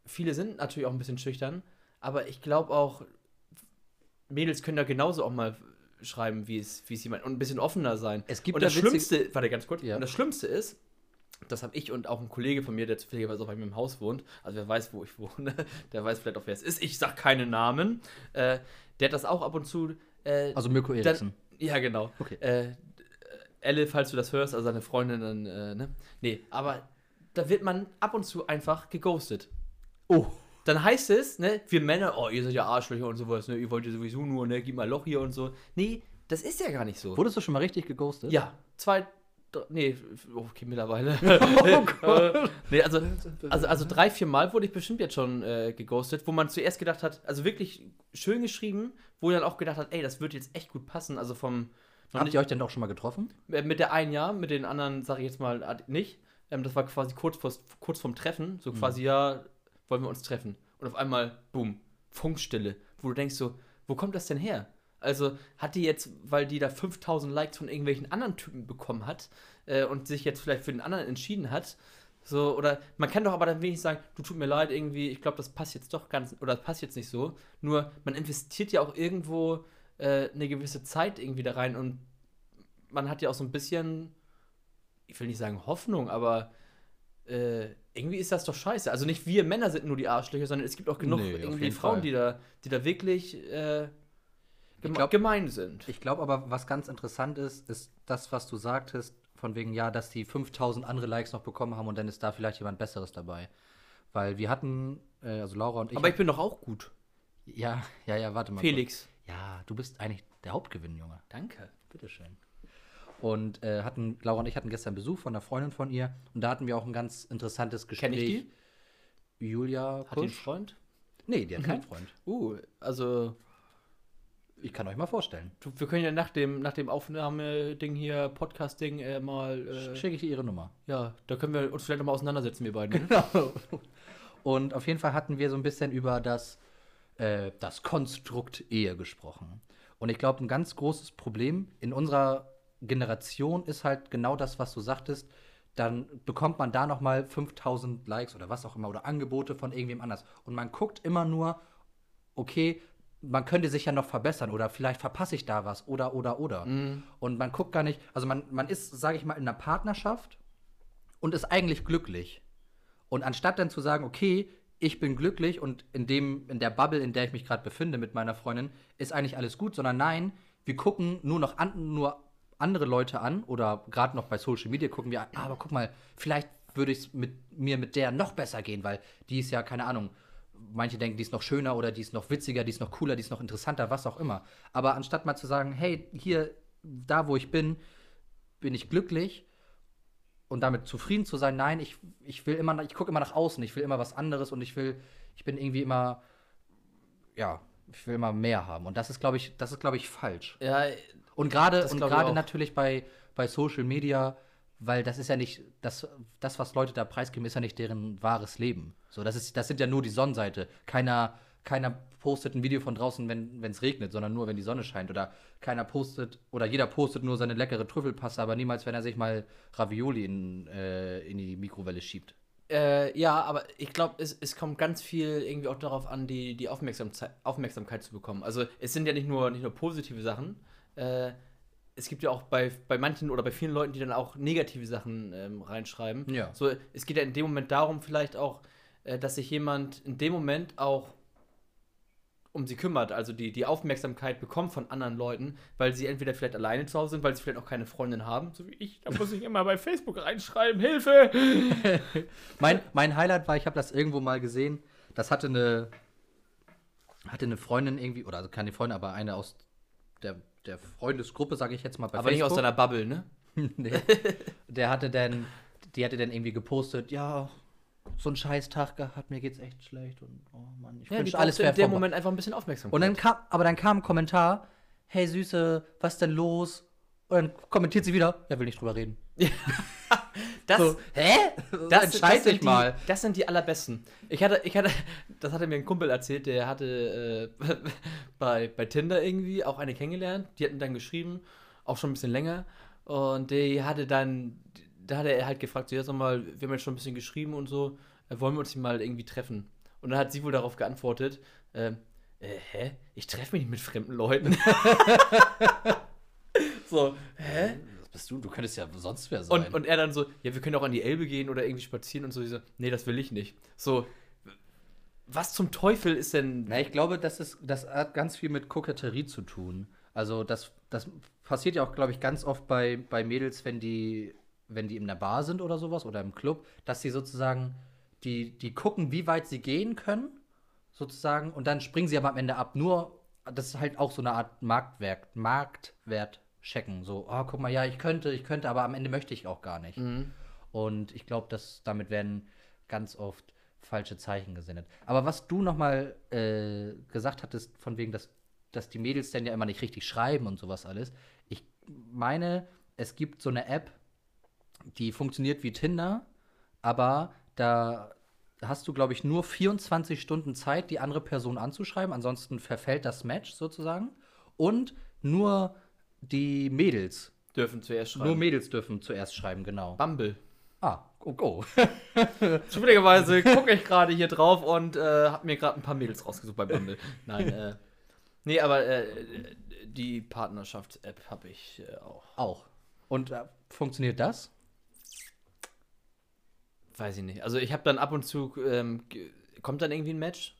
Speaker 1: viele sind natürlich auch ein bisschen schüchtern, aber ich glaube auch, Mädels können da genauso auch mal schreiben, wie es, wie es jemand und ein bisschen offener sein.
Speaker 2: Es gibt
Speaker 1: und das Schlimmste, warte ganz kurz,
Speaker 2: Ja.
Speaker 1: und das Schlimmste ist, das habe ich und auch ein Kollege von mir, der zufälligerweise auch bei mir im Haus wohnt, also wer weiß, wo ich wohne, der weiß vielleicht auch, wer es ist. Ich sag keine Namen. Äh, der hat das auch ab und zu. Äh,
Speaker 2: Also Mirko Eriksen.
Speaker 1: ja, genau.
Speaker 2: Okay.
Speaker 1: Äh, Elle, falls du das hörst, also seine Freundin, dann, äh, ne? Nee, aber da wird man ab und zu einfach geghostet.
Speaker 2: Oh.
Speaker 1: Dann heißt es, ne, wir Männer, oh, ihr seid ja Arschlöcher und sowas, ne, ihr wollt ja sowieso nur, ne, gib mal Loch hier und so. Nee, das ist ja gar nicht so.
Speaker 2: Wurdest du schon mal richtig geghostet?
Speaker 1: Ja, zwei, nee, okay, mittlerweile.
Speaker 2: Oh Gott.
Speaker 1: nee, also, also, also drei, vier Mal wurde ich bestimmt jetzt schon äh, geghostet, wo man zuerst gedacht hat, also wirklich schön geschrieben, wo dann auch gedacht hat, ey, das wird jetzt echt gut passen, also vom,
Speaker 2: Habt
Speaker 1: nicht,
Speaker 2: ihr euch denn auch schon mal getroffen?
Speaker 1: äh, mit der einen ja, mit den anderen sage ich jetzt mal äh, nicht. Ähm, das war quasi kurz, vor, kurz vorm Treffen, so quasi, ja, wollen wir uns treffen. Und auf einmal, boom, Funkstille, wo du denkst so, wo kommt das denn her? Also hat die jetzt, weil die da 5000 Likes von irgendwelchen anderen Typen bekommen hat äh, und sich jetzt vielleicht für den anderen entschieden hat, so, oder man kann doch aber dann wenigstens sagen, du tut mir leid, irgendwie, ich glaube, das passt jetzt doch ganz, oder das passt jetzt nicht so. Nur, man investiert ja auch irgendwo äh, eine gewisse Zeit irgendwie da rein und man hat ja auch so ein bisschen, ich will nicht sagen Hoffnung, aber äh, irgendwie ist das doch scheiße. Also nicht wir Männer sind nur die Arschlöcher, sondern es gibt auch genug
Speaker 2: Nee,
Speaker 1: irgendwie Frauen,
Speaker 2: Fall.
Speaker 1: die da, die da wirklich äh,
Speaker 2: glaub-
Speaker 1: gemein sind.
Speaker 2: Ich glaube aber, was ganz interessant ist, ist das, was du sagtest, von wegen, ja, dass die 5000 andere Likes noch bekommen haben und dann ist da vielleicht jemand Besseres dabei. Weil wir hatten, äh, also Laura und ich.
Speaker 1: aber ich bin doch auch gut.
Speaker 2: ja, ja, ja, warte mal.
Speaker 1: Felix.
Speaker 2: kurz. Ja, du bist eigentlich der Hauptgewinn, Junge.
Speaker 1: Danke.
Speaker 2: Bitteschön. Und äh, hatten, Laura und ich hatten gestern Besuch von einer Freundin von ihr und da hatten wir auch ein ganz interessantes Gespräch.
Speaker 1: Kenn ich
Speaker 2: Julia
Speaker 1: Hat die einen. Freund?
Speaker 2: Nee, die hat keinen Freund.
Speaker 1: Uh, also
Speaker 2: Ich kann euch mal vorstellen.
Speaker 1: wir können ja nach dem, nach dem Aufnahmeding hier, Podcast-Ding, äh, mal, äh,
Speaker 2: Schicke ich dir ihre Nummer.
Speaker 1: ja, da können wir uns vielleicht nochmal auseinandersetzen, wir beiden.
Speaker 2: Genau. Und auf jeden Fall hatten wir so ein bisschen über das, äh, das Konstrukt Ehe gesprochen. Und ich glaube, ein ganz großes Problem in unserer Generation ist halt genau das, was du sagtest. Dann bekommt man da noch mal 5000 Likes oder was auch immer oder Angebote von irgendwem anders. Und man guckt immer nur, okay, man könnte sich ja noch verbessern oder vielleicht verpasse ich da was oder oder oder. Und man guckt gar nicht, also man, man ist, sage ich mal, in einer Partnerschaft und ist eigentlich glücklich. Und anstatt dann zu sagen, okay, ich bin glücklich und in dem, in der Bubble, in der ich mich gerade befinde mit meiner Freundin, ist eigentlich alles gut, sondern nein, wir gucken nur noch an, nur andere Leute an oder gerade noch bei Social Media gucken wir, ah, aber guck mal, vielleicht würde es mit mir mit der noch besser gehen, weil die ist ja, keine Ahnung, manche denken, die ist noch schöner oder die ist noch witziger, die ist noch cooler, die ist noch interessanter, was auch immer. Aber anstatt mal zu sagen, hey, hier, da wo ich bin, bin ich glücklich und damit zufrieden zu sein, nein, ich, ich will immer, ich gucke immer nach außen, ich will immer was anderes und ich will, ich bin irgendwie immer, ja, ich will immer mehr haben. Und das ist, glaube ich, das ist, glaube ich, falsch.
Speaker 1: Ja,
Speaker 2: Und gerade und gerade natürlich bei, bei Social Media, weil das ist ja nicht, das, das, was Leute da preisgeben, ist ja nicht deren wahres Leben. So, das, ist, das sind ja nur die Sonnenseite. Keiner, keiner postet ein Video von draußen, wenn es regnet, sondern nur, wenn die Sonne scheint. Oder keiner postet, oder jeder postet nur seine leckere Trüffelpaste, aber niemals, wenn er sich mal Ravioli in, äh, in die Mikrowelle schiebt.
Speaker 1: Äh, ja, aber ich glaube, es, es kommt ganz viel irgendwie auch darauf an, die, die Aufmerksamkeit, Aufmerksamkeit zu bekommen. Also es sind ja nicht nur, nicht nur positive Sachen. Äh, es gibt ja auch bei, bei manchen oder bei vielen Leuten, die dann auch negative Sachen ähm, reinschreiben.
Speaker 2: Ja.
Speaker 1: So, es geht ja in dem Moment darum, vielleicht auch, äh, dass sich jemand in dem Moment auch um sie kümmert, also die, die Aufmerksamkeit bekommt von anderen Leuten, weil sie entweder vielleicht alleine zu Hause sind, weil sie vielleicht auch keine Freundin haben, so wie ich. Da muss ich immer bei Facebook reinschreiben, Hilfe!
Speaker 2: Mein, mein Highlight war, ich habe das irgendwo mal gesehen, das hatte eine, hatte eine Freundin irgendwie, oder also keine Freundin, aber eine aus der, der Freundesgruppe, sage ich jetzt mal bei
Speaker 1: Aber nicht aus deiner Bubble, ne?
Speaker 2: nee. Der hatte dann, die hatte dann irgendwie gepostet, ja, so einen scheiß Tag gehabt, mir geht's echt schlecht und oh Mann, ich
Speaker 1: Ja,
Speaker 2: wünsche alles wäre
Speaker 1: in dem. Moment einfach ein bisschen Aufmerksamkeit.
Speaker 2: Und dann kam, aber dann kam ein Kommentar, hey Süße, was denn los? Und dann kommentiert sie wieder, ja, will nicht drüber reden.
Speaker 1: das,
Speaker 2: So, hä?
Speaker 1: das,
Speaker 2: Entscheid
Speaker 1: das sind
Speaker 2: dich mal.
Speaker 1: Die, das sind die allerbesten. Ich hatte, ich hatte, das hatte mir ein Kumpel erzählt, der hatte äh, bei, bei Tinder irgendwie auch eine kennengelernt. Die hatten dann geschrieben, auch schon ein bisschen länger. Und die hatte dann, da hat er halt gefragt, so, ja, sag mal, wir haben jetzt schon ein bisschen geschrieben und so, äh, wollen wir uns mal irgendwie treffen? Und dann hat sie wohl darauf geantwortet, ähm, äh, hä? Ich treffe mich nicht mit fremden Leuten. so, hä?
Speaker 2: Bist du? Du könntest ja sonst wer sein.
Speaker 1: Und, und er dann so, ja, wir können auch an die Elbe gehen oder irgendwie spazieren und so. Ich so, nee, das will ich nicht. So, was zum Teufel ist denn.
Speaker 2: Na, ich glaube, das, ist, das hat ganz viel mit Koketterie zu tun. Also das, das passiert ja auch, glaube ich, ganz oft bei, bei Mädels, wenn die, wenn die in der Bar sind oder sowas oder im Club, dass sie sozusagen, die, die gucken, wie weit sie gehen können, sozusagen, und dann springen sie aber am Ende ab. Nur, das ist halt auch so eine Art Marktwert, Marktwert checken. So, oh, guck mal, ja, ich könnte, ich könnte, aber am Ende möchte ich auch gar nicht. Und ich glaube, dass damit werden ganz oft falsche Zeichen gesendet. Aber was du noch mal äh, gesagt hattest, von wegen, dass, dass die Mädels dann ja immer nicht richtig schreiben und sowas alles. Ich meine, es gibt so eine App, die funktioniert wie Tinder, aber da hast du, glaube ich, nur 24 Stunden Zeit, die andere Person anzuschreiben. Ansonsten verfällt das Match sozusagen. Und nur die Mädels,
Speaker 1: Dürfen zuerst schreiben.
Speaker 2: nur Mädels dürfen zuerst schreiben, genau.
Speaker 1: Bumble.
Speaker 2: Ah, oh, oh.
Speaker 1: Zufälligerweise gucke ich gerade hier drauf und äh, habe mir gerade ein paar Mädels rausgesucht bei Bumble. Nein, äh. Nee, aber äh, die Partnerschafts-App habe ich äh, auch.
Speaker 2: Auch. Und äh, funktioniert das?
Speaker 1: Weiß ich nicht. Also ich habe dann ab und zu, ähm, kommt dann irgendwie ein Match?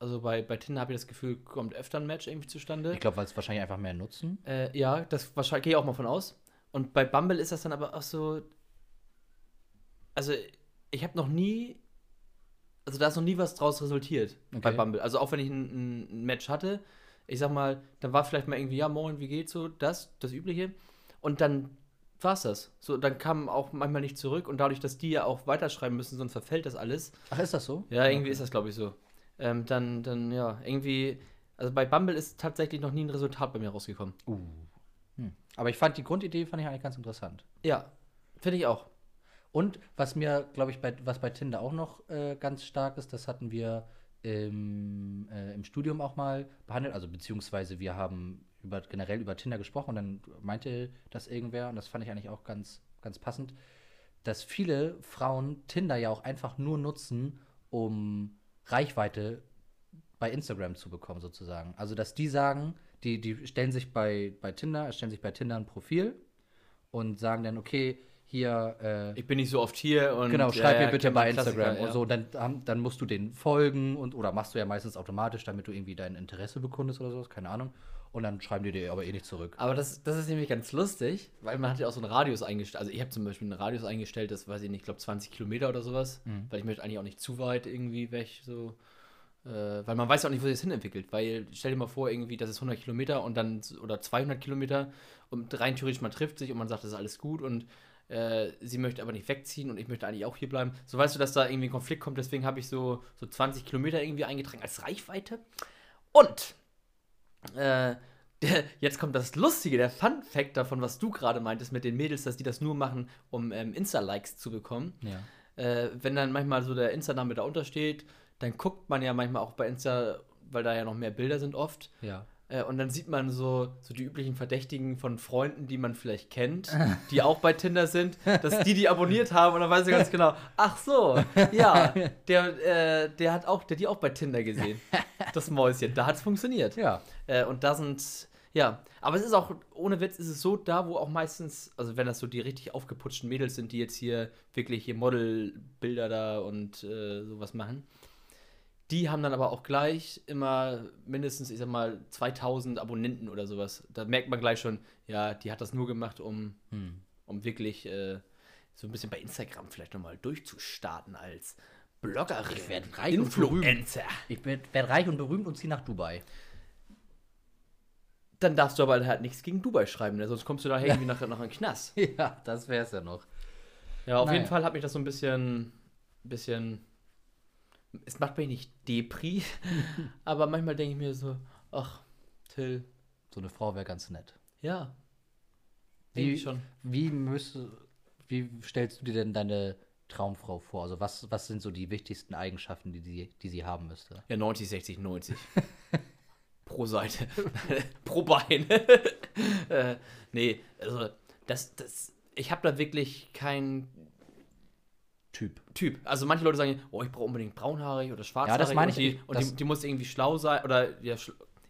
Speaker 1: Also bei, bei Tinder habe ich das Gefühl, kommt öfter ein Match irgendwie zustande.
Speaker 2: Ich glaube, weil es wahrscheinlich einfach mehr nutzen.
Speaker 1: Äh, ja, das wahrscheinlich gehe ich auch mal von aus. Und bei Bumble ist das dann aber auch so. Also, ich habe noch nie. Also, da ist noch nie was draus resultiert bei
Speaker 2: Okay.
Speaker 1: Bumble. Also, auch wenn ich ein, ein Match hatte, ich sag mal, dann war vielleicht mal irgendwie, ja, moin, wie geht's so, das, das Übliche. Und dann war's das. So, dann kam auch manchmal nicht zurück. Und dadurch, dass die ja auch weiterschreiben müssen, sonst verfällt das alles.
Speaker 2: Ach, ist das so?
Speaker 1: Ja, irgendwie ist das, glaube ich, so. Ähm, dann, dann, ja, irgendwie. Also bei Bumble ist tatsächlich noch nie ein Resultat bei mir rausgekommen.
Speaker 2: Uh. Hm. Aber ich fand die Grundidee fand ich eigentlich ganz interessant.
Speaker 1: Ja, finde ich auch.
Speaker 2: Und was mir, glaube ich, bei, was bei Tinder auch noch äh, ganz stark ist, das hatten wir im, äh, im Studium auch mal behandelt. Also beziehungsweise wir haben über, generell über Tinder gesprochen und dann meinte das irgendwer, und das fand ich eigentlich auch ganz, ganz passend, dass viele Frauen Tinder ja auch einfach nur nutzen, um Reichweite bei Instagram zu bekommen, sozusagen. Also, dass die sagen, die, die stellen sich bei, bei Tinder, erstellen sich bei Tinder ein Profil und sagen dann, okay, hier, äh,
Speaker 1: Ich bin nicht so oft hier und.
Speaker 2: genau, schreib
Speaker 1: ja,
Speaker 2: mir bitte bei Instagram
Speaker 1: ja.
Speaker 2: und so. Dann, dann musst du den folgen und oder machst du ja meistens automatisch, damit du irgendwie dein Interesse bekundest oder sowas, keine Ahnung. Und dann schreiben die dir aber eh nicht zurück.
Speaker 1: Aber das, das ist nämlich ganz lustig, weil man hat ja auch so einen Radius eingestellt. Also ich habe zum Beispiel einen Radius eingestellt, das weiß ich nicht, ich glaube 20 Kilometer oder sowas.
Speaker 2: Mhm.
Speaker 1: Weil ich möchte eigentlich auch nicht zu weit irgendwie weg, so. Äh, weil man weiß ja auch nicht, wo sich das hinentwickelt. Weil stell dir mal vor, irgendwie, das ist 100 Kilometer und dann, oder 200 Kilometer und rein theoretisch man trifft sich und man sagt, das ist alles gut und äh, sie möchte aber nicht wegziehen und ich möchte eigentlich auch hier bleiben. So weißt du, dass da irgendwie ein Konflikt kommt, deswegen habe ich so, so 20 Kilometer irgendwie eingetragen als Reichweite. Und äh, der, jetzt kommt das Lustige, der Fun-Fact davon, was du gerade meintest mit den Mädels, dass die das nur machen, um ähm, Insta-Likes zu bekommen.
Speaker 2: Ja.
Speaker 1: Äh, wenn dann manchmal so der Insta-Name da untersteht, dann guckt man ja manchmal auch bei Insta, weil da ja noch mehr Bilder sind oft.
Speaker 2: Ja.
Speaker 1: Äh, und dann sieht man so, so die üblichen Verdächtigen von Freunden, die man vielleicht kennt, die auch bei Tinder sind, dass die die abonniert haben und dann weiß ich ganz genau, ach so, ja, der, äh, der hat auch, der die auch bei Tinder gesehen. Das Mäuschen, da hat es funktioniert.
Speaker 2: Ja.
Speaker 1: Äh, und da sind, ja, aber es ist auch, ohne Witz, ist es so, da wo auch meistens, also wenn das so die richtig aufgeputschten Mädels sind, die jetzt hier wirklich hier Modelbilder da und äh, sowas machen, die haben dann aber auch gleich immer mindestens, ich sag mal, 2000 Abonnenten oder sowas. Da merkt man gleich schon, ja, die hat das nur gemacht, um,
Speaker 2: Hm.
Speaker 1: um wirklich äh, so ein bisschen bei Instagram vielleicht nochmal durchzustarten als Bloggerin.
Speaker 2: Ich werd reich und berühmt.
Speaker 1: Influencer.
Speaker 2: Ich werde werd reich und berühmt und ziehe nach Dubai.
Speaker 1: Dann darfst du aber halt nichts gegen Dubai schreiben, ne? sonst kommst du da irgendwie nach, nach einem Knast.
Speaker 2: Ja, das wäre es ja noch.
Speaker 1: Ja, auf
Speaker 2: Naja.
Speaker 1: jeden Fall hat mich das so ein bisschen, bisschen. Es macht mich nicht Depri, aber manchmal denke ich mir so, ach, Till,
Speaker 2: So eine Frau wäre ganz nett.
Speaker 1: ja.
Speaker 2: Wie-
Speaker 1: schon.
Speaker 2: Wie müsste, wie stellst du dir denn deine Traumfrau vor? Also was, was sind so die wichtigsten Eigenschaften, die, die, die sie haben müsste?
Speaker 1: Ja, 90, 60, 90. Pro Seite. Pro Bein. äh, nee, also, das, das. Ich habe da wirklich kein
Speaker 2: Typ.
Speaker 1: Typ. Also manche Leute sagen, oh, ich brauche unbedingt braunhaarig oder schwarzhaarig.
Speaker 2: das meine
Speaker 1: und
Speaker 2: ich.
Speaker 1: Die, und die, die muss irgendwie schlau sein. Oder ja,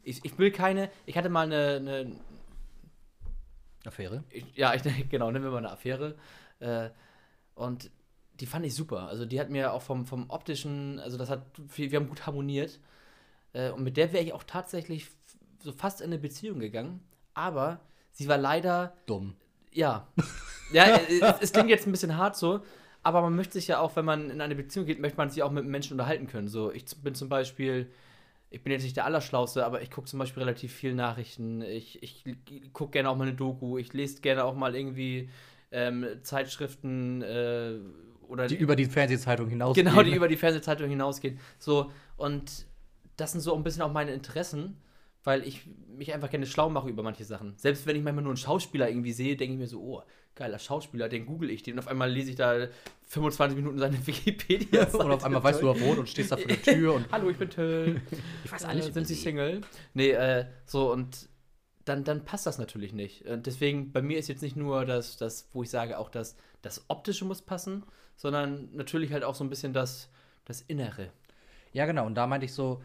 Speaker 1: ich, ich will keine. Ich hatte mal eine, eine
Speaker 2: Affäre?
Speaker 1: ich, ja, ich, genau, nehmen wir mal eine Affäre. Äh, und die fand ich super. Also die hat mir auch vom, vom optischen, also das hat, wir haben gut harmoniert. Äh, und mit der wäre ich auch tatsächlich so fast in eine Beziehung gegangen. Aber sie war leider,
Speaker 2: Dumm.
Speaker 1: ja. ja, es, es klingt jetzt ein bisschen hart so. Aber man möchte sich ja auch, wenn man in eine Beziehung geht, möchte man sich auch mit Menschen unterhalten können. So, ich bin zum Beispiel, ich bin jetzt nicht der Allerschlauste, aber ich gucke zum Beispiel relativ viel Nachrichten. Ich, ich gucke gerne auch mal eine Doku. Ich lese gerne auch mal irgendwie ähm, Zeitschriften äh, oder
Speaker 2: Die über die Fernsehzeitung hinaus.
Speaker 1: genau, die über die Fernsehzeitung hinausgehen. So, und das sind so ein bisschen auch meine Interessen, weil ich mich einfach gerne schlau mache über manche Sachen. Selbst wenn ich manchmal nur einen Schauspieler irgendwie sehe, denke ich mir so, oh, geiler Schauspieler, den google ich den. Und auf einmal lese ich da 25 Minuten seine Wikipedia.
Speaker 2: Und auf einmal weißt du, wo er wohnt und stehst da vor der Tür und.
Speaker 1: Hallo, ich bin Till.
Speaker 2: Ich weiß
Speaker 1: Äh,
Speaker 2: alles über
Speaker 1: Sind Sie
Speaker 2: Sie.
Speaker 1: Single? Nee, äh, so und dann, dann passt das natürlich nicht. Und deswegen, bei mir ist jetzt nicht nur das, das wo ich sage, auch das, das Optische muss passen, sondern natürlich halt auch so ein bisschen das, das Innere.
Speaker 2: Ja, genau. Und da meinte ich so,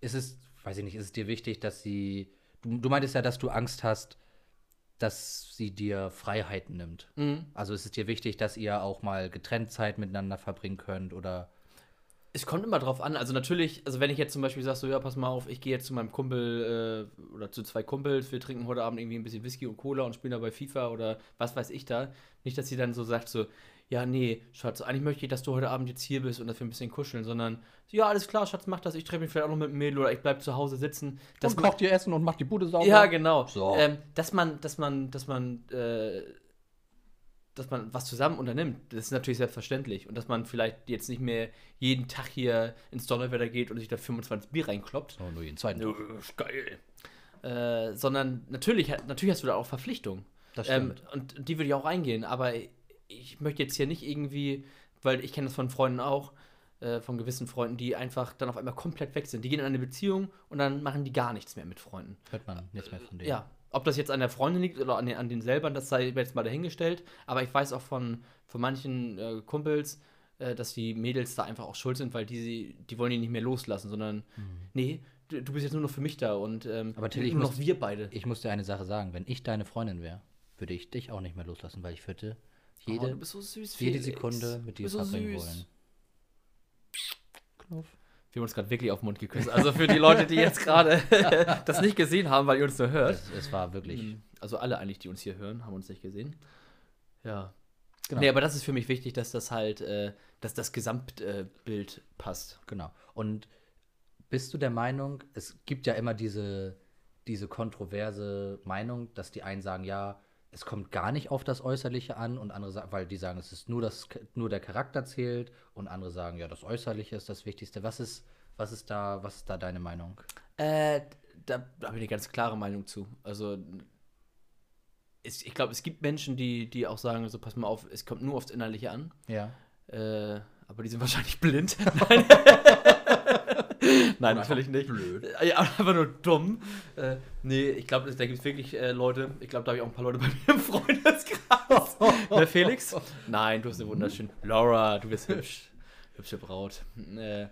Speaker 2: ist es, weiß ich nicht, ist es dir wichtig, dass sie. Du, du meintest ja, dass du Angst hast, dass sie dir Freiheiten nimmt.
Speaker 1: Mhm.
Speaker 2: Also ist es dir wichtig, dass ihr auch mal getrennt Zeit miteinander verbringen könnt oder.
Speaker 1: Es kommt immer drauf an. Also natürlich, also wenn ich jetzt zum Beispiel sage, so ja, pass mal auf, ich gehe jetzt zu meinem Kumpel äh, oder zu zwei Kumpels, wir trinken heute Abend irgendwie ein bisschen Whisky und Cola und spielen dabei FIFA oder was weiß ich da. Nicht, dass sie dann so sagt, so, ja, nee, Schatz, eigentlich möchte ich, dass du heute Abend jetzt hier bist und dass wir ein bisschen kuscheln, sondern ja, alles klar, Schatz, mach das, ich treffe mich vielleicht auch noch mit dem Mädel oder ich bleib zu Hause sitzen. Das
Speaker 2: und kocht ihr Essen und macht die Bude sauber.
Speaker 1: ja, genau.
Speaker 2: So.
Speaker 1: Ähm, dass man, dass man, dass man, äh, dass man was zusammen unternimmt, das ist natürlich selbstverständlich. Und dass man vielleicht jetzt nicht mehr jeden Tag hier ins Donnerwetter geht und sich da 25 Bier reinkloppt.
Speaker 2: Oh, nur jeden zweiten.
Speaker 1: Ja, ist geil. Äh, sondern natürlich, natürlich hast du da auch Verpflichtungen.
Speaker 2: Das
Speaker 1: Ähm,
Speaker 2: stimmt.
Speaker 1: und die würde ich auch eingehen, aber ich möchte jetzt hier nicht irgendwie, weil ich kenne das von Freunden auch, äh, von gewissen Freunden, die einfach dann auf einmal komplett weg sind. Die gehen in eine Beziehung und dann machen die gar nichts mehr mit Freunden.
Speaker 2: Hört man nichts mehr von denen.
Speaker 1: Ja, ob das jetzt an der Freundin liegt oder an den, an den selber, das sei jetzt mal dahingestellt. Aber ich weiß auch von, von manchen äh, Kumpels, äh, dass die Mädels da einfach auch schuld sind, weil die, die wollen ihn nicht mehr loslassen, sondern nee, du, du bist jetzt nur noch für mich da und ähm,
Speaker 2: Mhm. Aber Till,
Speaker 1: nur noch
Speaker 2: muss-
Speaker 1: wir beide.
Speaker 2: Ich muss dir eine Sache sagen, wenn ich deine Freundin wäre, würde ich dich auch nicht mehr loslassen, weil ich würde
Speaker 1: oh,
Speaker 2: jede,
Speaker 1: du bist so süß,
Speaker 2: jede
Speaker 1: Felix.
Speaker 2: Sekunde mit dir
Speaker 1: so
Speaker 2: verbringen
Speaker 1: süß.
Speaker 2: wollen. Knuff.
Speaker 1: Wir haben uns gerade wirklich auf den Mund geküsst. Also für die Leute, die jetzt gerade das nicht gesehen haben, weil ihr uns nur hört.
Speaker 2: Es, es war wirklich.
Speaker 1: Mhm. Also alle eigentlich, die uns hier hören, haben uns nicht gesehen. Ja.
Speaker 2: Genau.
Speaker 1: Nee, aber das ist für mich wichtig, dass das halt, äh, dass das Gesamtbild passt.
Speaker 2: Genau. Und bist du der Meinung, es gibt ja immer diese, diese kontroverse Meinung, dass die einen sagen, ja, es kommt gar nicht auf das Äußerliche an und andere sagen, weil die sagen, es ist nur das, nur der Charakter zählt und andere sagen, ja, das Äußerliche ist das Wichtigste. Was ist, was ist da, was ist da deine Meinung?
Speaker 1: Äh, da, da habe ich eine ganz klare Meinung zu. Also, es, ich glaube, es gibt Menschen, die, die auch sagen, so, pass mal auf, es kommt nur aufs Innerliche an.
Speaker 2: Ja.
Speaker 1: Äh, aber die sind wahrscheinlich blind. Nein, Nein natürlich nicht.
Speaker 2: blöd.
Speaker 1: Äh, Ja, einfach nur dumm. Äh, nee, ich glaube, da gibt es wirklich äh, Leute. Ich glaube, da habe ich auch ein paar Leute bei mir im Freundeskreis. Der Felix? Nein, du bist eine wunderschön. Laura, du bist hübsch. Hübsche Braut. Äh,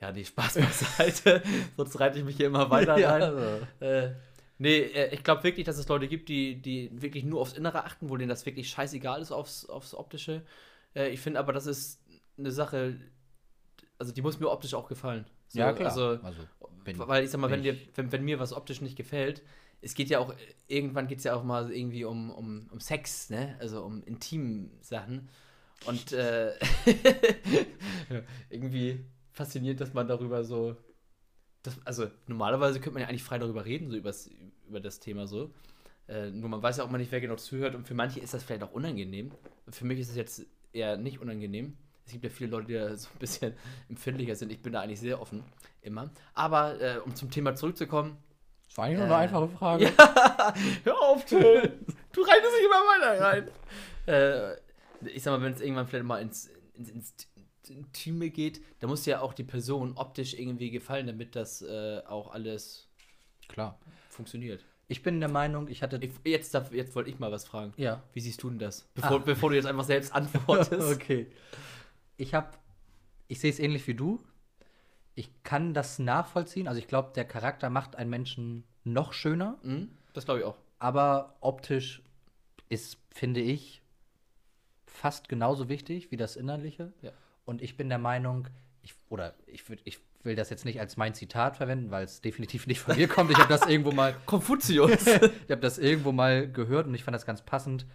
Speaker 1: ja, nee, Spaß beiseite. Sonst reite ich mich hier immer weiter rein.
Speaker 2: also.
Speaker 1: Äh, nee, äh, ich glaube wirklich, dass es Leute gibt, die, die wirklich nur aufs Innere achten, wo denen das wirklich scheißegal ist aufs, aufs Optische. Ich finde aber, das ist eine Sache, also die muss mir optisch auch gefallen. So,
Speaker 2: ja, klar.
Speaker 1: Also,
Speaker 2: bin-
Speaker 1: weil ich sag mal, wenn, dir, wenn, wenn mir was optisch nicht gefällt, es geht ja auch, irgendwann geht es ja auch mal irgendwie um, um, um Sex, ne? Also um Intim-Sachen. Und äh, irgendwie faszinierend, dass man darüber so. Das, also normalerweise könnte man ja eigentlich frei darüber reden, so übers, über das Thema so. Äh, nur man weiß ja auch mal nicht, wer genau zuhört und für manche ist das vielleicht auch unangenehm. Für mich ist es jetzt eher nicht unangenehm. Es gibt ja viele Leute, die da so ein bisschen empfindlicher sind. Ich bin da eigentlich sehr offen, immer. Aber äh, um zum Thema zurückzukommen,
Speaker 2: Das war eigentlich nur
Speaker 1: Äh,
Speaker 2: eine einfache Frage.
Speaker 1: ja, hör auf, Till. Du reitest dich immer weiter rein. Äh, ich sag mal, wenn es irgendwann vielleicht mal ins, ins, ins Intime geht, da muss ja auch die Person optisch irgendwie gefallen, damit das äh, auch alles
Speaker 2: Klar.
Speaker 1: funktioniert.
Speaker 2: Ich bin der Meinung, ich hatte.
Speaker 1: Ich, jetzt darf, jetzt wollte ich mal was fragen.
Speaker 2: ja.
Speaker 1: Wie siehst du denn das? Bevor,
Speaker 2: Ah.
Speaker 1: bevor du jetzt einfach selbst antwortest.
Speaker 2: okay. Ich habe, ich sehe es ähnlich wie du. Ich kann das nachvollziehen. Also ich glaube, der Charakter macht einen Menschen noch schöner,
Speaker 1: Mhm, das glaube ich auch.
Speaker 2: aber optisch ist, finde ich, fast genauso wichtig wie das Innerliche.
Speaker 1: Ja.
Speaker 2: Und ich bin der Meinung, ich, oder ich, würd, ich will das jetzt nicht als mein Zitat verwenden, weil es definitiv nicht von mir kommt. Ich habe das irgendwo mal
Speaker 1: Konfuzius.
Speaker 2: ich habe das irgendwo mal gehört und ich fand das ganz passend.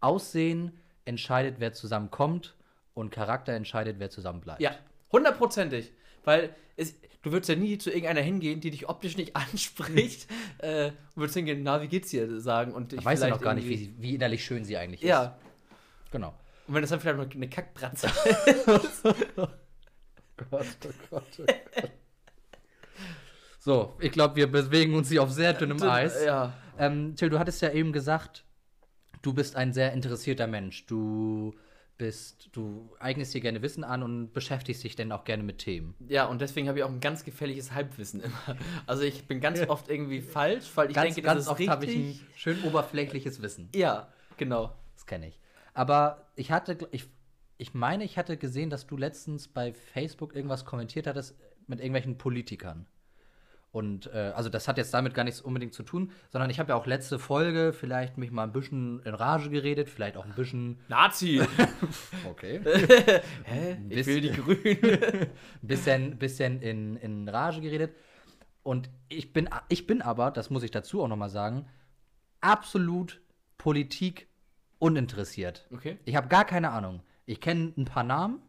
Speaker 2: Aussehen entscheidet, wer zusammenkommt und Charakter entscheidet, wer zusammenbleibt.
Speaker 1: Ja, hundertprozentig. Weil es, du würdest ja nie zu irgendeiner hingehen, die dich optisch nicht anspricht. äh, und würdest hingehen, na, wie geht's dir sagen? Und ich
Speaker 2: weiß ja noch gar nicht, wie, wie innerlich schön sie eigentlich ist.
Speaker 1: Ja,
Speaker 2: Genau.
Speaker 1: und wenn das dann vielleicht noch eine Kackbratze
Speaker 2: Gott, oh Gott, oh Gott. So, ich glaube, wir bewegen uns hier auf sehr dünnem Eis.
Speaker 1: Ja.
Speaker 2: Ähm, Till, du hattest ja eben gesagt, du bist ein sehr interessierter Mensch. Du bist, du eignest dir gerne Wissen an und beschäftigst dich dann auch gerne mit Themen.
Speaker 1: ja, und deswegen habe ich auch ein ganz gefährliches Halbwissen immer. Also ich bin ganz oft irgendwie falsch, weil ich
Speaker 2: ganz,
Speaker 1: denke,
Speaker 2: ganz
Speaker 1: das
Speaker 2: oft
Speaker 1: ist
Speaker 2: habe ich
Speaker 1: richtig.
Speaker 2: ein schön oberflächliches Wissen.
Speaker 1: Ja, genau.
Speaker 2: Das kenne ich. Aber ich hatte, ich, ich meine, ich hatte gesehen, dass du letztens bei Facebook irgendwas kommentiert hattest mit irgendwelchen Politikern. Und äh, also das hat jetzt damit gar nichts unbedingt zu tun, sondern ich habe ja auch letzte Folge vielleicht mich mal ein bisschen in Rage geredet, vielleicht auch ein bisschen.
Speaker 1: Nazi!
Speaker 2: Okay.
Speaker 1: Hä? Ich will die Grünen.
Speaker 2: ein bisschen, bisschen in, in Rage geredet. Und ich bin, ich bin aber, das muss ich dazu auch nochmal sagen, absolut Politik uninteressiert.
Speaker 1: Okay.
Speaker 2: Ich habe gar keine Ahnung. Ich kenne ein paar Namen.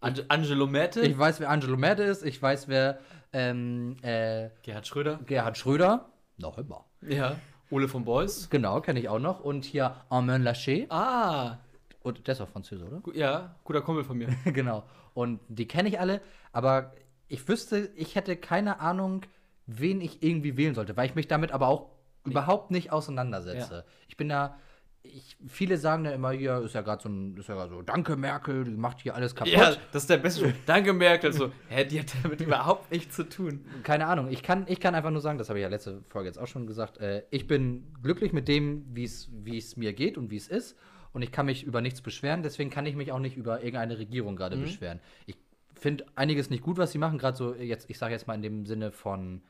Speaker 1: Ange Angelo Mette.
Speaker 2: Ich weiß, wer Angelo Merde ist. Ich weiß, wer ähm, äh,
Speaker 1: Gerhard Schröder.
Speaker 2: Gerhard Schröder. Noch immer.
Speaker 1: Ja. Ole von Beuys.
Speaker 2: Genau, kenne ich auch noch. Und hier Armand Laschet.
Speaker 1: Ah.
Speaker 2: Und der ist auch Französe, oder?
Speaker 1: Ja, guter Kumpel von mir.
Speaker 2: genau. Und die kenne ich alle. Aber ich wüsste, ich hätte keine Ahnung, wen ich irgendwie wählen sollte, weil ich mich damit aber auch überhaupt nicht auseinandersetze. Ich bin da. Ich, viele sagen ja immer, hier ist ja gerade so ein, ist ja so, danke Merkel, die macht hier alles kaputt.
Speaker 1: Ja, das ist der beste. Danke, Merkel. So, hä, die hat damit überhaupt nichts zu tun.
Speaker 2: Keine Ahnung. Ich kann, ich kann einfach nur sagen, das habe ich ja letzte Folge jetzt auch schon gesagt, äh, ich bin glücklich mit dem, wie es mir geht und wie es ist. und ich kann mich über nichts beschweren, deswegen kann ich mich auch nicht über irgendeine Regierung gerade
Speaker 1: Mhm.
Speaker 2: beschweren. Ich finde einiges nicht gut, was sie machen, gerade so jetzt, ich sage jetzt mal in dem Sinne von,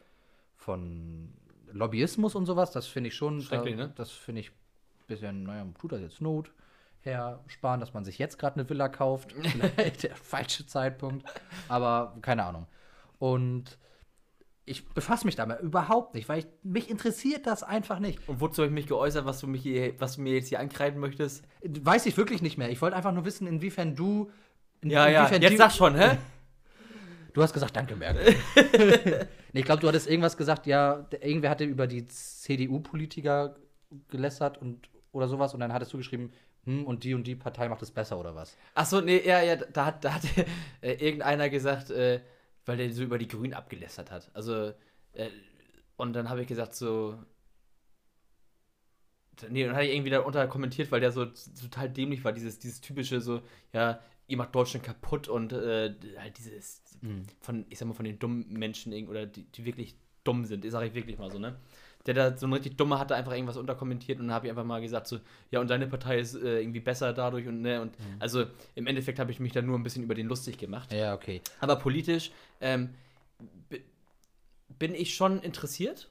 Speaker 2: von Lobbyismus und sowas, das finde ich schon,
Speaker 1: Schrecklich,
Speaker 2: da,
Speaker 1: ne?
Speaker 2: das finde ich bisschen, naja, tut das jetzt Not hersparen, dass man sich jetzt gerade eine Villa kauft. Vielleicht der falsche Zeitpunkt, aber keine Ahnung. Und ich befasse mich damit überhaupt nicht, weil ich, mich interessiert das einfach nicht.
Speaker 1: Und wozu habe ich mich geäußert, was du, mich hier, was du mir jetzt hier ankreiden möchtest?
Speaker 2: Weiß ich wirklich nicht mehr. Ich wollte einfach nur wissen, inwiefern du. In,
Speaker 1: Ja, ja,
Speaker 2: inwiefern
Speaker 1: jetzt
Speaker 2: die-
Speaker 1: sag schon, hä?
Speaker 2: Du hast gesagt, danke, Merkel. nee, ich glaube, du hattest irgendwas gesagt, ja, irgendwer hatte über die CDU-Politiker gelästert und oder sowas und dann hattest du geschrieben, hm, und die und die Partei macht es besser oder was?
Speaker 1: Achso, nee, ja, ja, da hat, da hat äh, irgendeiner gesagt, äh, weil der so über die Grünen abgelästert hat. Also, äh, und dann habe ich gesagt, so. Nee, dann hatte ich irgendwie darunter kommentiert, weil der so total dämlich war, dieses, dieses typische so, ja, ihr macht Deutschland kaputt und äh, halt dieses von, ich sag mal, von den dummen Menschen oder die, die wirklich dumm sind, das sage ich wirklich mal so, ne? Der da so ein richtig dummer hatte einfach irgendwas unterkommentiert und dann habe ich einfach mal gesagt so, ja, und deine Partei ist äh, irgendwie besser dadurch und ne, und also im Endeffekt habe ich mich da nur ein bisschen über den lustig gemacht.
Speaker 2: Ja, okay.
Speaker 1: Aber politisch ähm, bin ich schon interessiert,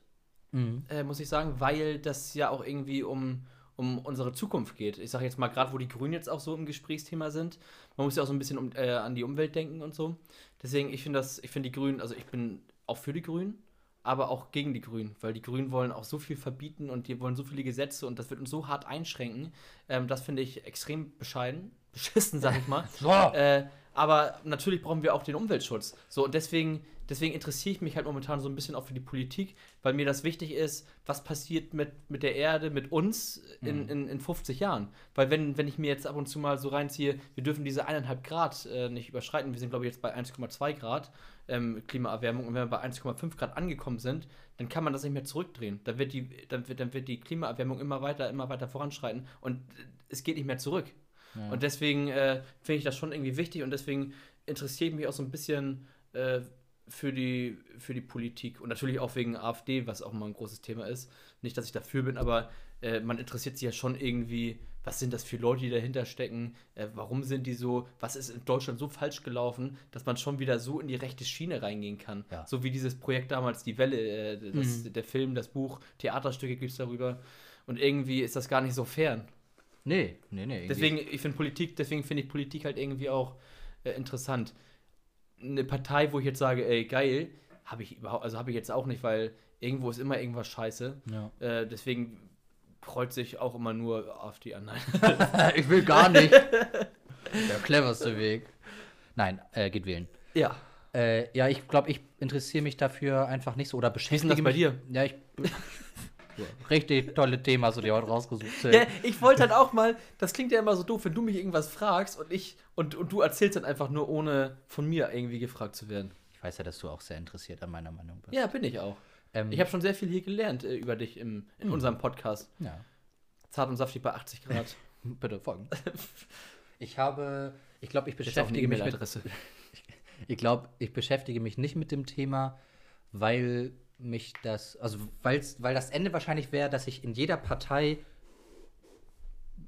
Speaker 2: Mhm.
Speaker 1: äh, muss ich sagen, weil das ja auch irgendwie um, um unsere Zukunft geht. Ich sage jetzt mal, gerade wo die Grünen jetzt auch so im Gesprächsthema sind, man muss ja auch so ein bisschen um, äh, an die Umwelt denken und so. Deswegen, ich finde das, ich finde die Grünen, also ich bin auch für die Grünen, aber auch gegen die Grünen, weil die Grünen wollen auch so viel verbieten und die wollen so viele Gesetze und das wird uns so hart einschränken. Ähm, das finde ich extrem bescheiden, beschissen, sag ich mal.
Speaker 2: So.
Speaker 1: Äh, aber natürlich brauchen wir auch den Umweltschutz. So, und deswegen, deswegen interessiere ich mich halt momentan so ein bisschen auch für die Politik, weil mir das wichtig ist, was passiert mit, mit der Erde, mit uns in, in, in 50 Jahren. Weil wenn, wenn ich mir jetzt ab und zu mal so reinziehe, wir dürfen diese 1,5 Grad äh, nicht überschreiten. Wir sind, glaube ich, jetzt bei 1,2 Grad ähm, Klimaerwärmung. Und wenn wir bei 1,5 Grad angekommen sind, dann kann man das nicht mehr zurückdrehen. Dann wird die, dann wird, dann wird die Klimaerwärmung immer weiter, immer weiter voranschreiten und es geht nicht mehr zurück. Und deswegen äh, finde ich das schon irgendwie wichtig und deswegen interessiere ich mich auch so ein bisschen äh, für, die, für die Politik und natürlich auch wegen AfD, was auch mal ein großes Thema ist. Nicht, dass ich dafür bin, aber äh, man interessiert sich ja schon irgendwie, was sind das für Leute, die dahinter stecken, äh, warum sind die so, was ist in Deutschland so falsch gelaufen, dass man schon wieder so in die rechte Schiene reingehen kann.
Speaker 2: Ja.
Speaker 1: So wie dieses Projekt damals, die Welle, äh, das, der Film, das Buch, Theaterstücke gibt es darüber. Und irgendwie ist das gar nicht so fern.
Speaker 2: Nee, nee, nee. irgendwie-
Speaker 1: Deswegen, ich finde Politik, deswegen finde ich Politik halt irgendwie auch äh, interessant. Eine Partei, wo ich jetzt sage, ey, geil, habe ich überhaupt, also habe ich jetzt auch nicht, weil irgendwo ist immer irgendwas scheiße.
Speaker 2: Ja.
Speaker 1: Äh, deswegen freut sich auch immer nur auf die anderen.
Speaker 2: ich will gar nicht. Der cleverste Weg. Nein, äh, geht wählen.
Speaker 1: ja.
Speaker 2: Äh, ja, ich glaube, ich interessiere mich dafür einfach nicht so oder beschäftige
Speaker 1: das bei
Speaker 2: mich.
Speaker 1: dir?
Speaker 2: Ja, ich. Richtig tolle Themen hast du dir heute rausgesucht.
Speaker 1: Ja. Ich wollte halt auch mal, das klingt ja immer so doof, wenn du mich irgendwas fragst und ich und, und du erzählst dann einfach nur, ohne von mir irgendwie gefragt zu werden.
Speaker 2: Ich weiß ja, dass du auch sehr interessiert an meiner Meinung bist.
Speaker 1: Ja, bin ich auch.
Speaker 2: Ähm,
Speaker 1: Ich habe schon sehr viel hier gelernt äh, über dich im, in unserem Podcast.
Speaker 2: ja.
Speaker 1: Zart und saftig bei 80 Grad.
Speaker 2: Bitte folgen. Ich habe, ich glaube, ich beschäftige mich mit, ich glaube, ich beschäftige mich nicht mit dem Thema, weil mich das, also weil's, weil das Ende wahrscheinlich wäre, dass ich in jeder Partei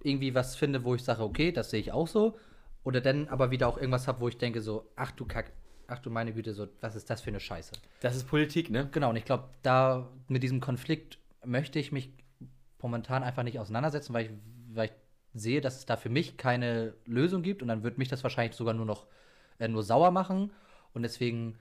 Speaker 2: irgendwie was finde, wo ich sage, okay, das sehe ich auch so. Oder dann aber wieder auch irgendwas habe, wo ich denke so, ach du Kack, ach du meine Güte, so, was ist das für eine Scheiße?
Speaker 1: Das ist Politik, ne?
Speaker 2: Genau, und ich glaube, da mit diesem Konflikt möchte ich mich momentan einfach nicht auseinandersetzen, weil ich, weil ich sehe, dass es da für mich keine Lösung gibt und dann wird mich das wahrscheinlich sogar nur noch äh, nur sauer machen und deswegen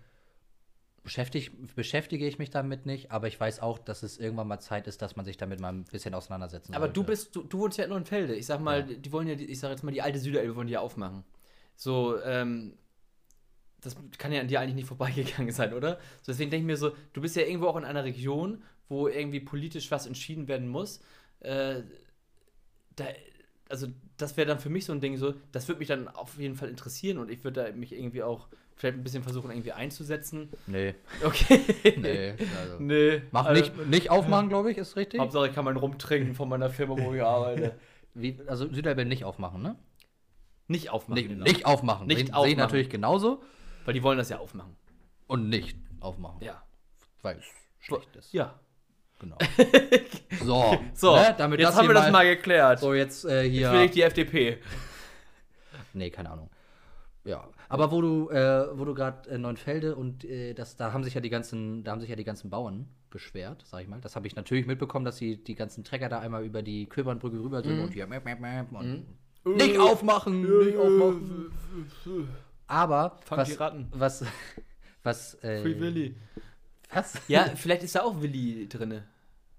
Speaker 2: beschäftige, beschäftige ich mich damit nicht, aber ich weiß auch, dass es irgendwann mal Zeit ist, dass man sich damit mal ein bisschen auseinandersetzen
Speaker 1: Aber
Speaker 2: sollte.
Speaker 1: du bist, du, du wohnst ja in Neuenfelde. Ich sag mal, die wollen ja, ich sag jetzt mal, die alte Süderelbe wollen die ja aufmachen. So, ähm, das kann ja an dir eigentlich nicht vorbeigegangen sein, oder? So, deswegen denke ich mir so, du bist ja irgendwo auch in einer Region, wo irgendwie politisch was entschieden werden muss. Äh, da, also, das wäre dann für mich so ein Ding, so, das würde mich dann auf jeden Fall interessieren und ich würde da mich irgendwie auch vielleicht ein bisschen versuchen, irgendwie einzusetzen.
Speaker 2: Nee,
Speaker 1: Okay.
Speaker 2: nee. Also.
Speaker 1: nee.
Speaker 2: Mach
Speaker 1: also,
Speaker 2: nicht, nicht aufmachen, glaube ich, ist richtig.
Speaker 1: Hauptsache, ich kann man rumtrinken von meiner Firma, wo ich arbeite.
Speaker 2: Wie, also Süderwelle nicht aufmachen, ne?
Speaker 1: Nicht aufmachen.
Speaker 2: Nicht,
Speaker 1: genau.
Speaker 2: nicht aufmachen.
Speaker 1: Nicht
Speaker 2: Sehe- ich
Speaker 1: aufmachen.
Speaker 2: natürlich genauso.
Speaker 1: Weil die wollen das ja aufmachen.
Speaker 2: Und nicht aufmachen.
Speaker 1: Ja.
Speaker 2: Weil es schlecht ist.
Speaker 1: Ja.
Speaker 2: Genau. so,
Speaker 1: So,
Speaker 2: ne, damit
Speaker 1: jetzt
Speaker 2: das
Speaker 1: haben wir das mal geklärt.
Speaker 2: So, jetzt äh, hier.
Speaker 1: Jetzt will ich die FDP.
Speaker 2: Nee, keine Ahnung. Ja, aber wo du, äh, wo du gerade äh, Neunfelde und äh, das, da haben sich ja die ganzen, da haben sich ja die ganzen Bauern beschwert, sag ich mal. Das habe ich natürlich mitbekommen, dass sie die ganzen Trecker da einmal über die Köbernbrücke rüber sind und hier mäp, mäp, mäp und nicht aufmachen, nicht aufmachen. Aber
Speaker 1: Fang
Speaker 2: was,
Speaker 1: die Ratten.
Speaker 2: was, was, äh,
Speaker 1: Free Willy.
Speaker 2: was?
Speaker 1: Ja, vielleicht ist da auch Willy drinne.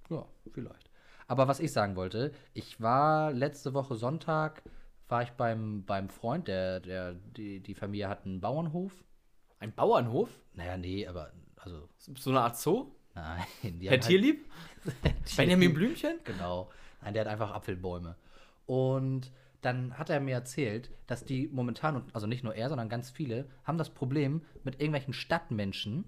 Speaker 2: Ja, vielleicht. Aber was ich sagen wollte, ich war letzte Woche Sonntag, war ich beim, beim Freund, der, der, die, die Familie hat einen Bauernhof.
Speaker 1: Ein Bauernhof?
Speaker 2: Naja, nee, aber, also,
Speaker 1: So eine Art Zoo?
Speaker 2: nein. Die
Speaker 1: Herr
Speaker 2: haben
Speaker 1: Tierlieb?
Speaker 2: halt,
Speaker 1: Benjamin Blümchen?
Speaker 2: Genau. Nein, der hat einfach Apfelbäume. Und dann hat er mir erzählt, dass die momentan, also nicht nur er, sondern ganz viele, haben das Problem mit irgendwelchen Stadtmenschen,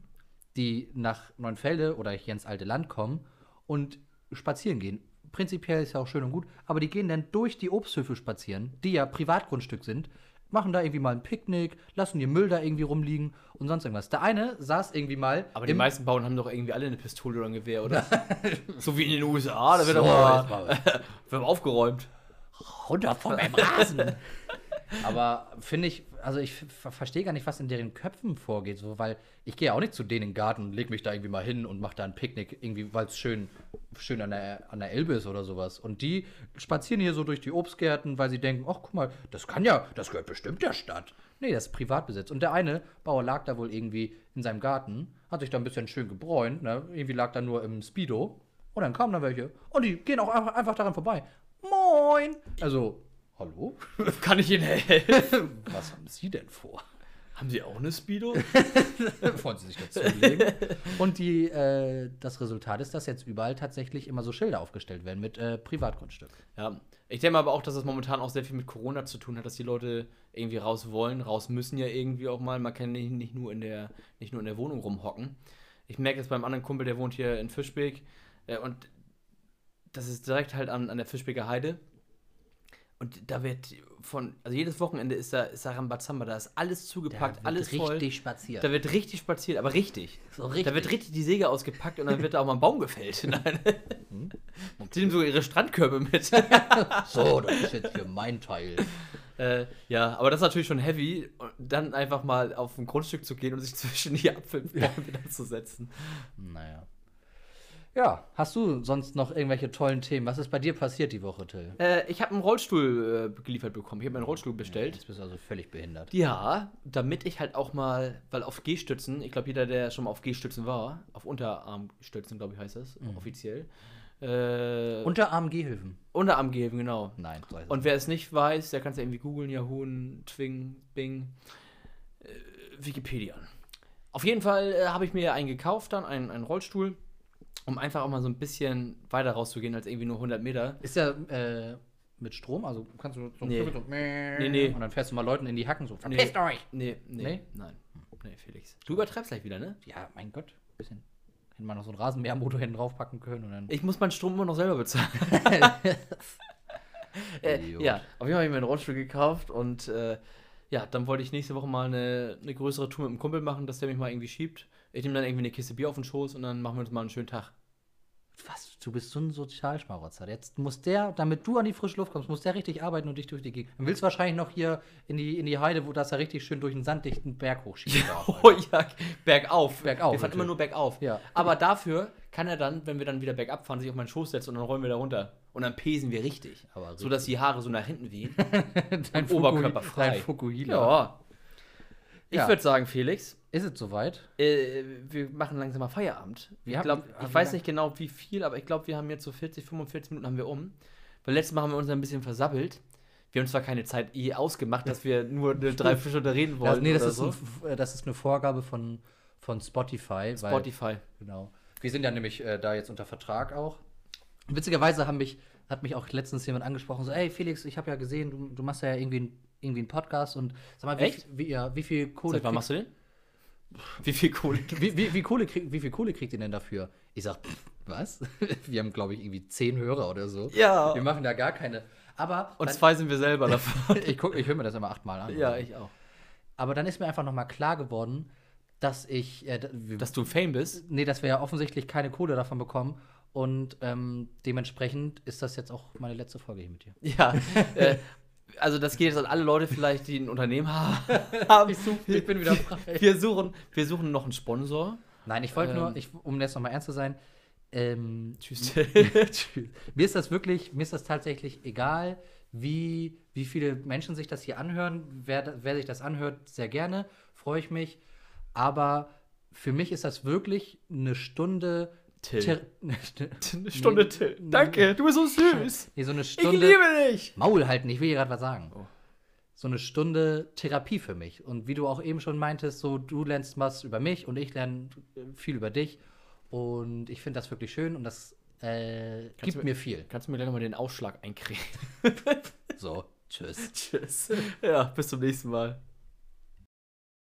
Speaker 2: die nach Neunfelde oder hier ins alte Land kommen und spazieren gehen. Prinzipiell ist ja auch schön und gut, aber die gehen dann durch die Obsthöfe spazieren, die ja Privatgrundstück sind, machen da irgendwie mal ein Picknick, lassen ihr Müll da irgendwie rumliegen und sonst irgendwas. Der eine saß irgendwie mal
Speaker 1: Aber die meisten Bauern haben doch irgendwie alle eine Pistole oder ein Gewehr, oder? so wie in den USA, da wird
Speaker 2: So,
Speaker 1: aber aufgeräumt.
Speaker 2: Runter von meinem Rasen. Aber finde ich, also ich ver- verstehe gar nicht, was in deren Köpfen vorgeht, so, weil ich gehe ja auch nicht zu denen in den Garten und leg mich da irgendwie mal hin und mache da ein Picknick, irgendwie, weil es schön, schön an der, an der Elbe ist oder sowas. Und die spazieren hier so durch die Obstgärten, weil sie denken, ach guck mal, das kann ja, das gehört bestimmt der Stadt. Nee, das ist Privatbesitz. Und der eine Bauer lag da wohl irgendwie in seinem Garten, hat sich da ein bisschen schön gebräunt, ne? irgendwie lag da nur im Speedo. Und dann kamen da welche. Und die gehen auch einfach daran vorbei. Moin! Also, hallo?
Speaker 1: Kann ich Ihnen helfen?
Speaker 2: Was haben Sie denn vor?
Speaker 1: haben Sie auch eine Speedo?
Speaker 2: Wollen Sie sich dazulegen? Und die, äh, das Resultat ist, dass jetzt überall tatsächlich immer so Schilder aufgestellt werden mit äh, Privatgrundstück.
Speaker 1: Ja, ich denke aber auch, dass das momentan auch sehr viel mit Corona zu tun hat, dass die Leute irgendwie raus wollen, raus müssen ja irgendwie auch mal. Man kann nicht, nicht, nur, in der, nicht nur in der Wohnung rumhocken. Ich merke jetzt beim anderen Kumpel, der wohnt hier in Fischbeck äh, und das ist direkt halt an, an der Fischbecker Heide. Und da wird von, also jedes Wochenende ist da, ist da Rambazamba, da ist alles zugepackt, alles voll.
Speaker 2: spaziert.
Speaker 1: Da wird richtig spaziert, aber richtig.
Speaker 2: So richtig.
Speaker 1: Da wird richtig die Säge ausgepackt und dann wird da auch mal ein Baum gefällt. Nein.
Speaker 2: Hm?
Speaker 1: Sie nehmen sogar ihre Strandkörbe mit.
Speaker 2: so, das ist jetzt hier mein Teil.
Speaker 1: Äh, ja, aber das ist natürlich schon heavy, und dann einfach mal auf ein Grundstück zu gehen und sich zwischen die Apfelbäume wieder zu setzen.
Speaker 2: Naja. Ja, hast du sonst noch irgendwelche tollen Themen? Was ist bei dir passiert die Woche, Till?
Speaker 1: Äh, ich habe einen Rollstuhl äh, geliefert bekommen. Ich habe mir einen Rollstuhl bestellt.
Speaker 2: Jetzt bist du also völlig behindert.
Speaker 1: Ja, damit ich halt auch mal, weil auf G-Stützen, ich glaube, jeder, der schon mal auf G-Stützen war, auf Unterarmstützen, glaube ich, heißt das, offiziell. Äh,
Speaker 2: Unterarm Gehhilfen.
Speaker 1: Unterarmgehilfen, genau.
Speaker 2: Nein, so
Speaker 1: Und wer es nicht weiß, der kann es ja irgendwie googeln, Yahoo, Twing, Bing, äh, Wikipedia. Auf jeden Fall äh, habe ich mir einen gekauft, dann einen, einen Rollstuhl, um einfach auch mal so ein bisschen weiter rauszugehen als irgendwie nur 100 Meter.
Speaker 2: Ist ja äh, mit Strom, also kannst du so,
Speaker 1: Nee.
Speaker 2: so
Speaker 1: Nee, nee.
Speaker 2: und dann fährst du mal Leuten in die Hacken so.
Speaker 1: Nee.
Speaker 2: Verpisst euch!
Speaker 1: Nee, nee,
Speaker 2: Nee?
Speaker 1: nein. Nee, Felix. Du übertreibst gleich wieder, ne?
Speaker 2: Ja, mein Gott, bisschen. Hätte man noch so einen Rasenmähermotor hinten draufpacken können und dann.
Speaker 1: Ich muss meinen Strom immer noch selber bezahlen. äh, ja, auf jeden Fall habe ich mir einen Rollstuhl gekauft und äh, ja, dann wollte ich nächste Woche mal eine, eine größere Tour mit dem Kumpel machen, dass der mich mal irgendwie schiebt. Ich nehme dann irgendwie eine Kiste Bier auf den Schoß und dann machen wir uns mal einen schönen Tag.
Speaker 2: Was? Du bist so ein Sozialschmarotzer. Jetzt muss der, damit du an die frische Luft kommst, muss der richtig arbeiten und dich durch die Gegend. Dann willst du wahrscheinlich noch hier in die, in die Heide, wo das er richtig schön durch einen sanddichten Berg hochschießt.
Speaker 1: Oh ja, bergauf.
Speaker 2: Bergauf,
Speaker 1: Wir fahren immer nur bergauf.
Speaker 2: Ja.
Speaker 1: Aber dafür kann er dann, wenn wir dann wieder bergab fahren, sich auf meinen Schoß setzen und dann rollen wir da runter. Und dann pesen wir richtig.
Speaker 2: Aber
Speaker 1: so dass die Haare so nach hinten wehen.
Speaker 2: dein
Speaker 1: Oberkörper frei.
Speaker 2: Dein Fukuhila.
Speaker 1: ja. Ich
Speaker 2: Ja.
Speaker 1: würde sagen, Felix,
Speaker 2: Ist es soweit?
Speaker 1: äh, wir machen langsam mal Feierabend.
Speaker 2: Wir
Speaker 1: ich
Speaker 2: haben-
Speaker 1: glaube,
Speaker 2: haben
Speaker 1: ich weiß nicht genau wie viel, aber ich glaube, wir haben jetzt so 40, 45 Minuten haben wir um. Weil letztes Mal haben wir uns ein bisschen versabbelt. Wir haben zwar keine Zeit eh ausgemacht, dass wir nur eine Dreiviertelstunde reden wollen.
Speaker 2: Das, nee, das ist,
Speaker 1: so.
Speaker 2: ein, äh, das ist eine Vorgabe von, von Spotify. Weil,
Speaker 1: Spotify.
Speaker 2: Genau. Wir sind ja nämlich äh, da jetzt unter Vertrag auch. Witzigerweise haben mich, hat mich auch letztens jemand angesprochen, so, ey Felix, ich habe ja gesehen, du, du machst ja irgendwie, ein- irgendwie einen Podcast und sag mal, wie,
Speaker 1: Echt?
Speaker 2: wie, ja, wie viel Kohle
Speaker 1: Seit wann machst du den? Wie viel Kohle?
Speaker 2: wie, wie, wie, Kohle krieg, wie viel Kohle kriegt ihr denn dafür? Ich sag, pff, was? Wir haben, glaube ich, irgendwie zehn Hörer oder so.
Speaker 1: Ja.
Speaker 2: Wir machen da gar keine. Aber
Speaker 1: Und
Speaker 2: dann,
Speaker 1: zwei sind wir selber davon.
Speaker 2: ich, guck, ich höre mir das immer achtmal an.
Speaker 1: ja, ich auch.
Speaker 2: Aber dann ist mir einfach nochmal klar geworden, dass ich, äh,
Speaker 1: Dass du Fame bist?
Speaker 2: nee, dass wir ja offensichtlich keine Kohle davon bekommen. Und ähm, dementsprechend ist das jetzt auch meine letzte Folge hier mit dir.
Speaker 1: Ja, äh, also das geht jetzt an alle Leute vielleicht, die ein Unternehmen ha- haben.
Speaker 2: ich bin wieder frei.
Speaker 1: Wir suchen, wir suchen noch einen Sponsor.
Speaker 2: Nein, ich wollte
Speaker 1: Ähm.
Speaker 2: nur, ich, um jetzt nochmal ernst zu sein, ähm,
Speaker 1: Tschüss.
Speaker 2: Tschüss. Mir ist das wirklich, mir ist das tatsächlich egal, wie, wie viele Menschen sich das hier anhören. Wer, wer sich das anhört, sehr gerne, freue ich mich. Aber für mich ist das wirklich eine Stunde.
Speaker 1: Till.
Speaker 2: Ther-
Speaker 1: Eine Stunde
Speaker 2: Nee,
Speaker 1: Till. Danke, du bist so süß.
Speaker 2: Nee, so eine
Speaker 1: Ich
Speaker 2: Stunde.
Speaker 1: liebe dich.
Speaker 2: Maul halten, ich will dir gerade was sagen.
Speaker 1: Oh.
Speaker 2: So eine Stunde Therapie für mich. Und wie du auch eben schon meintest, so du lernst was über mich und ich lerne viel über dich. Und ich finde das wirklich schön und das äh, gibt
Speaker 1: du-
Speaker 2: mir viel.
Speaker 1: Kannst du mir gleich nochmal den Ausschlag einkriegen?
Speaker 2: So, tschüss.
Speaker 1: Tschüss. Ja, bis zum nächsten Mal.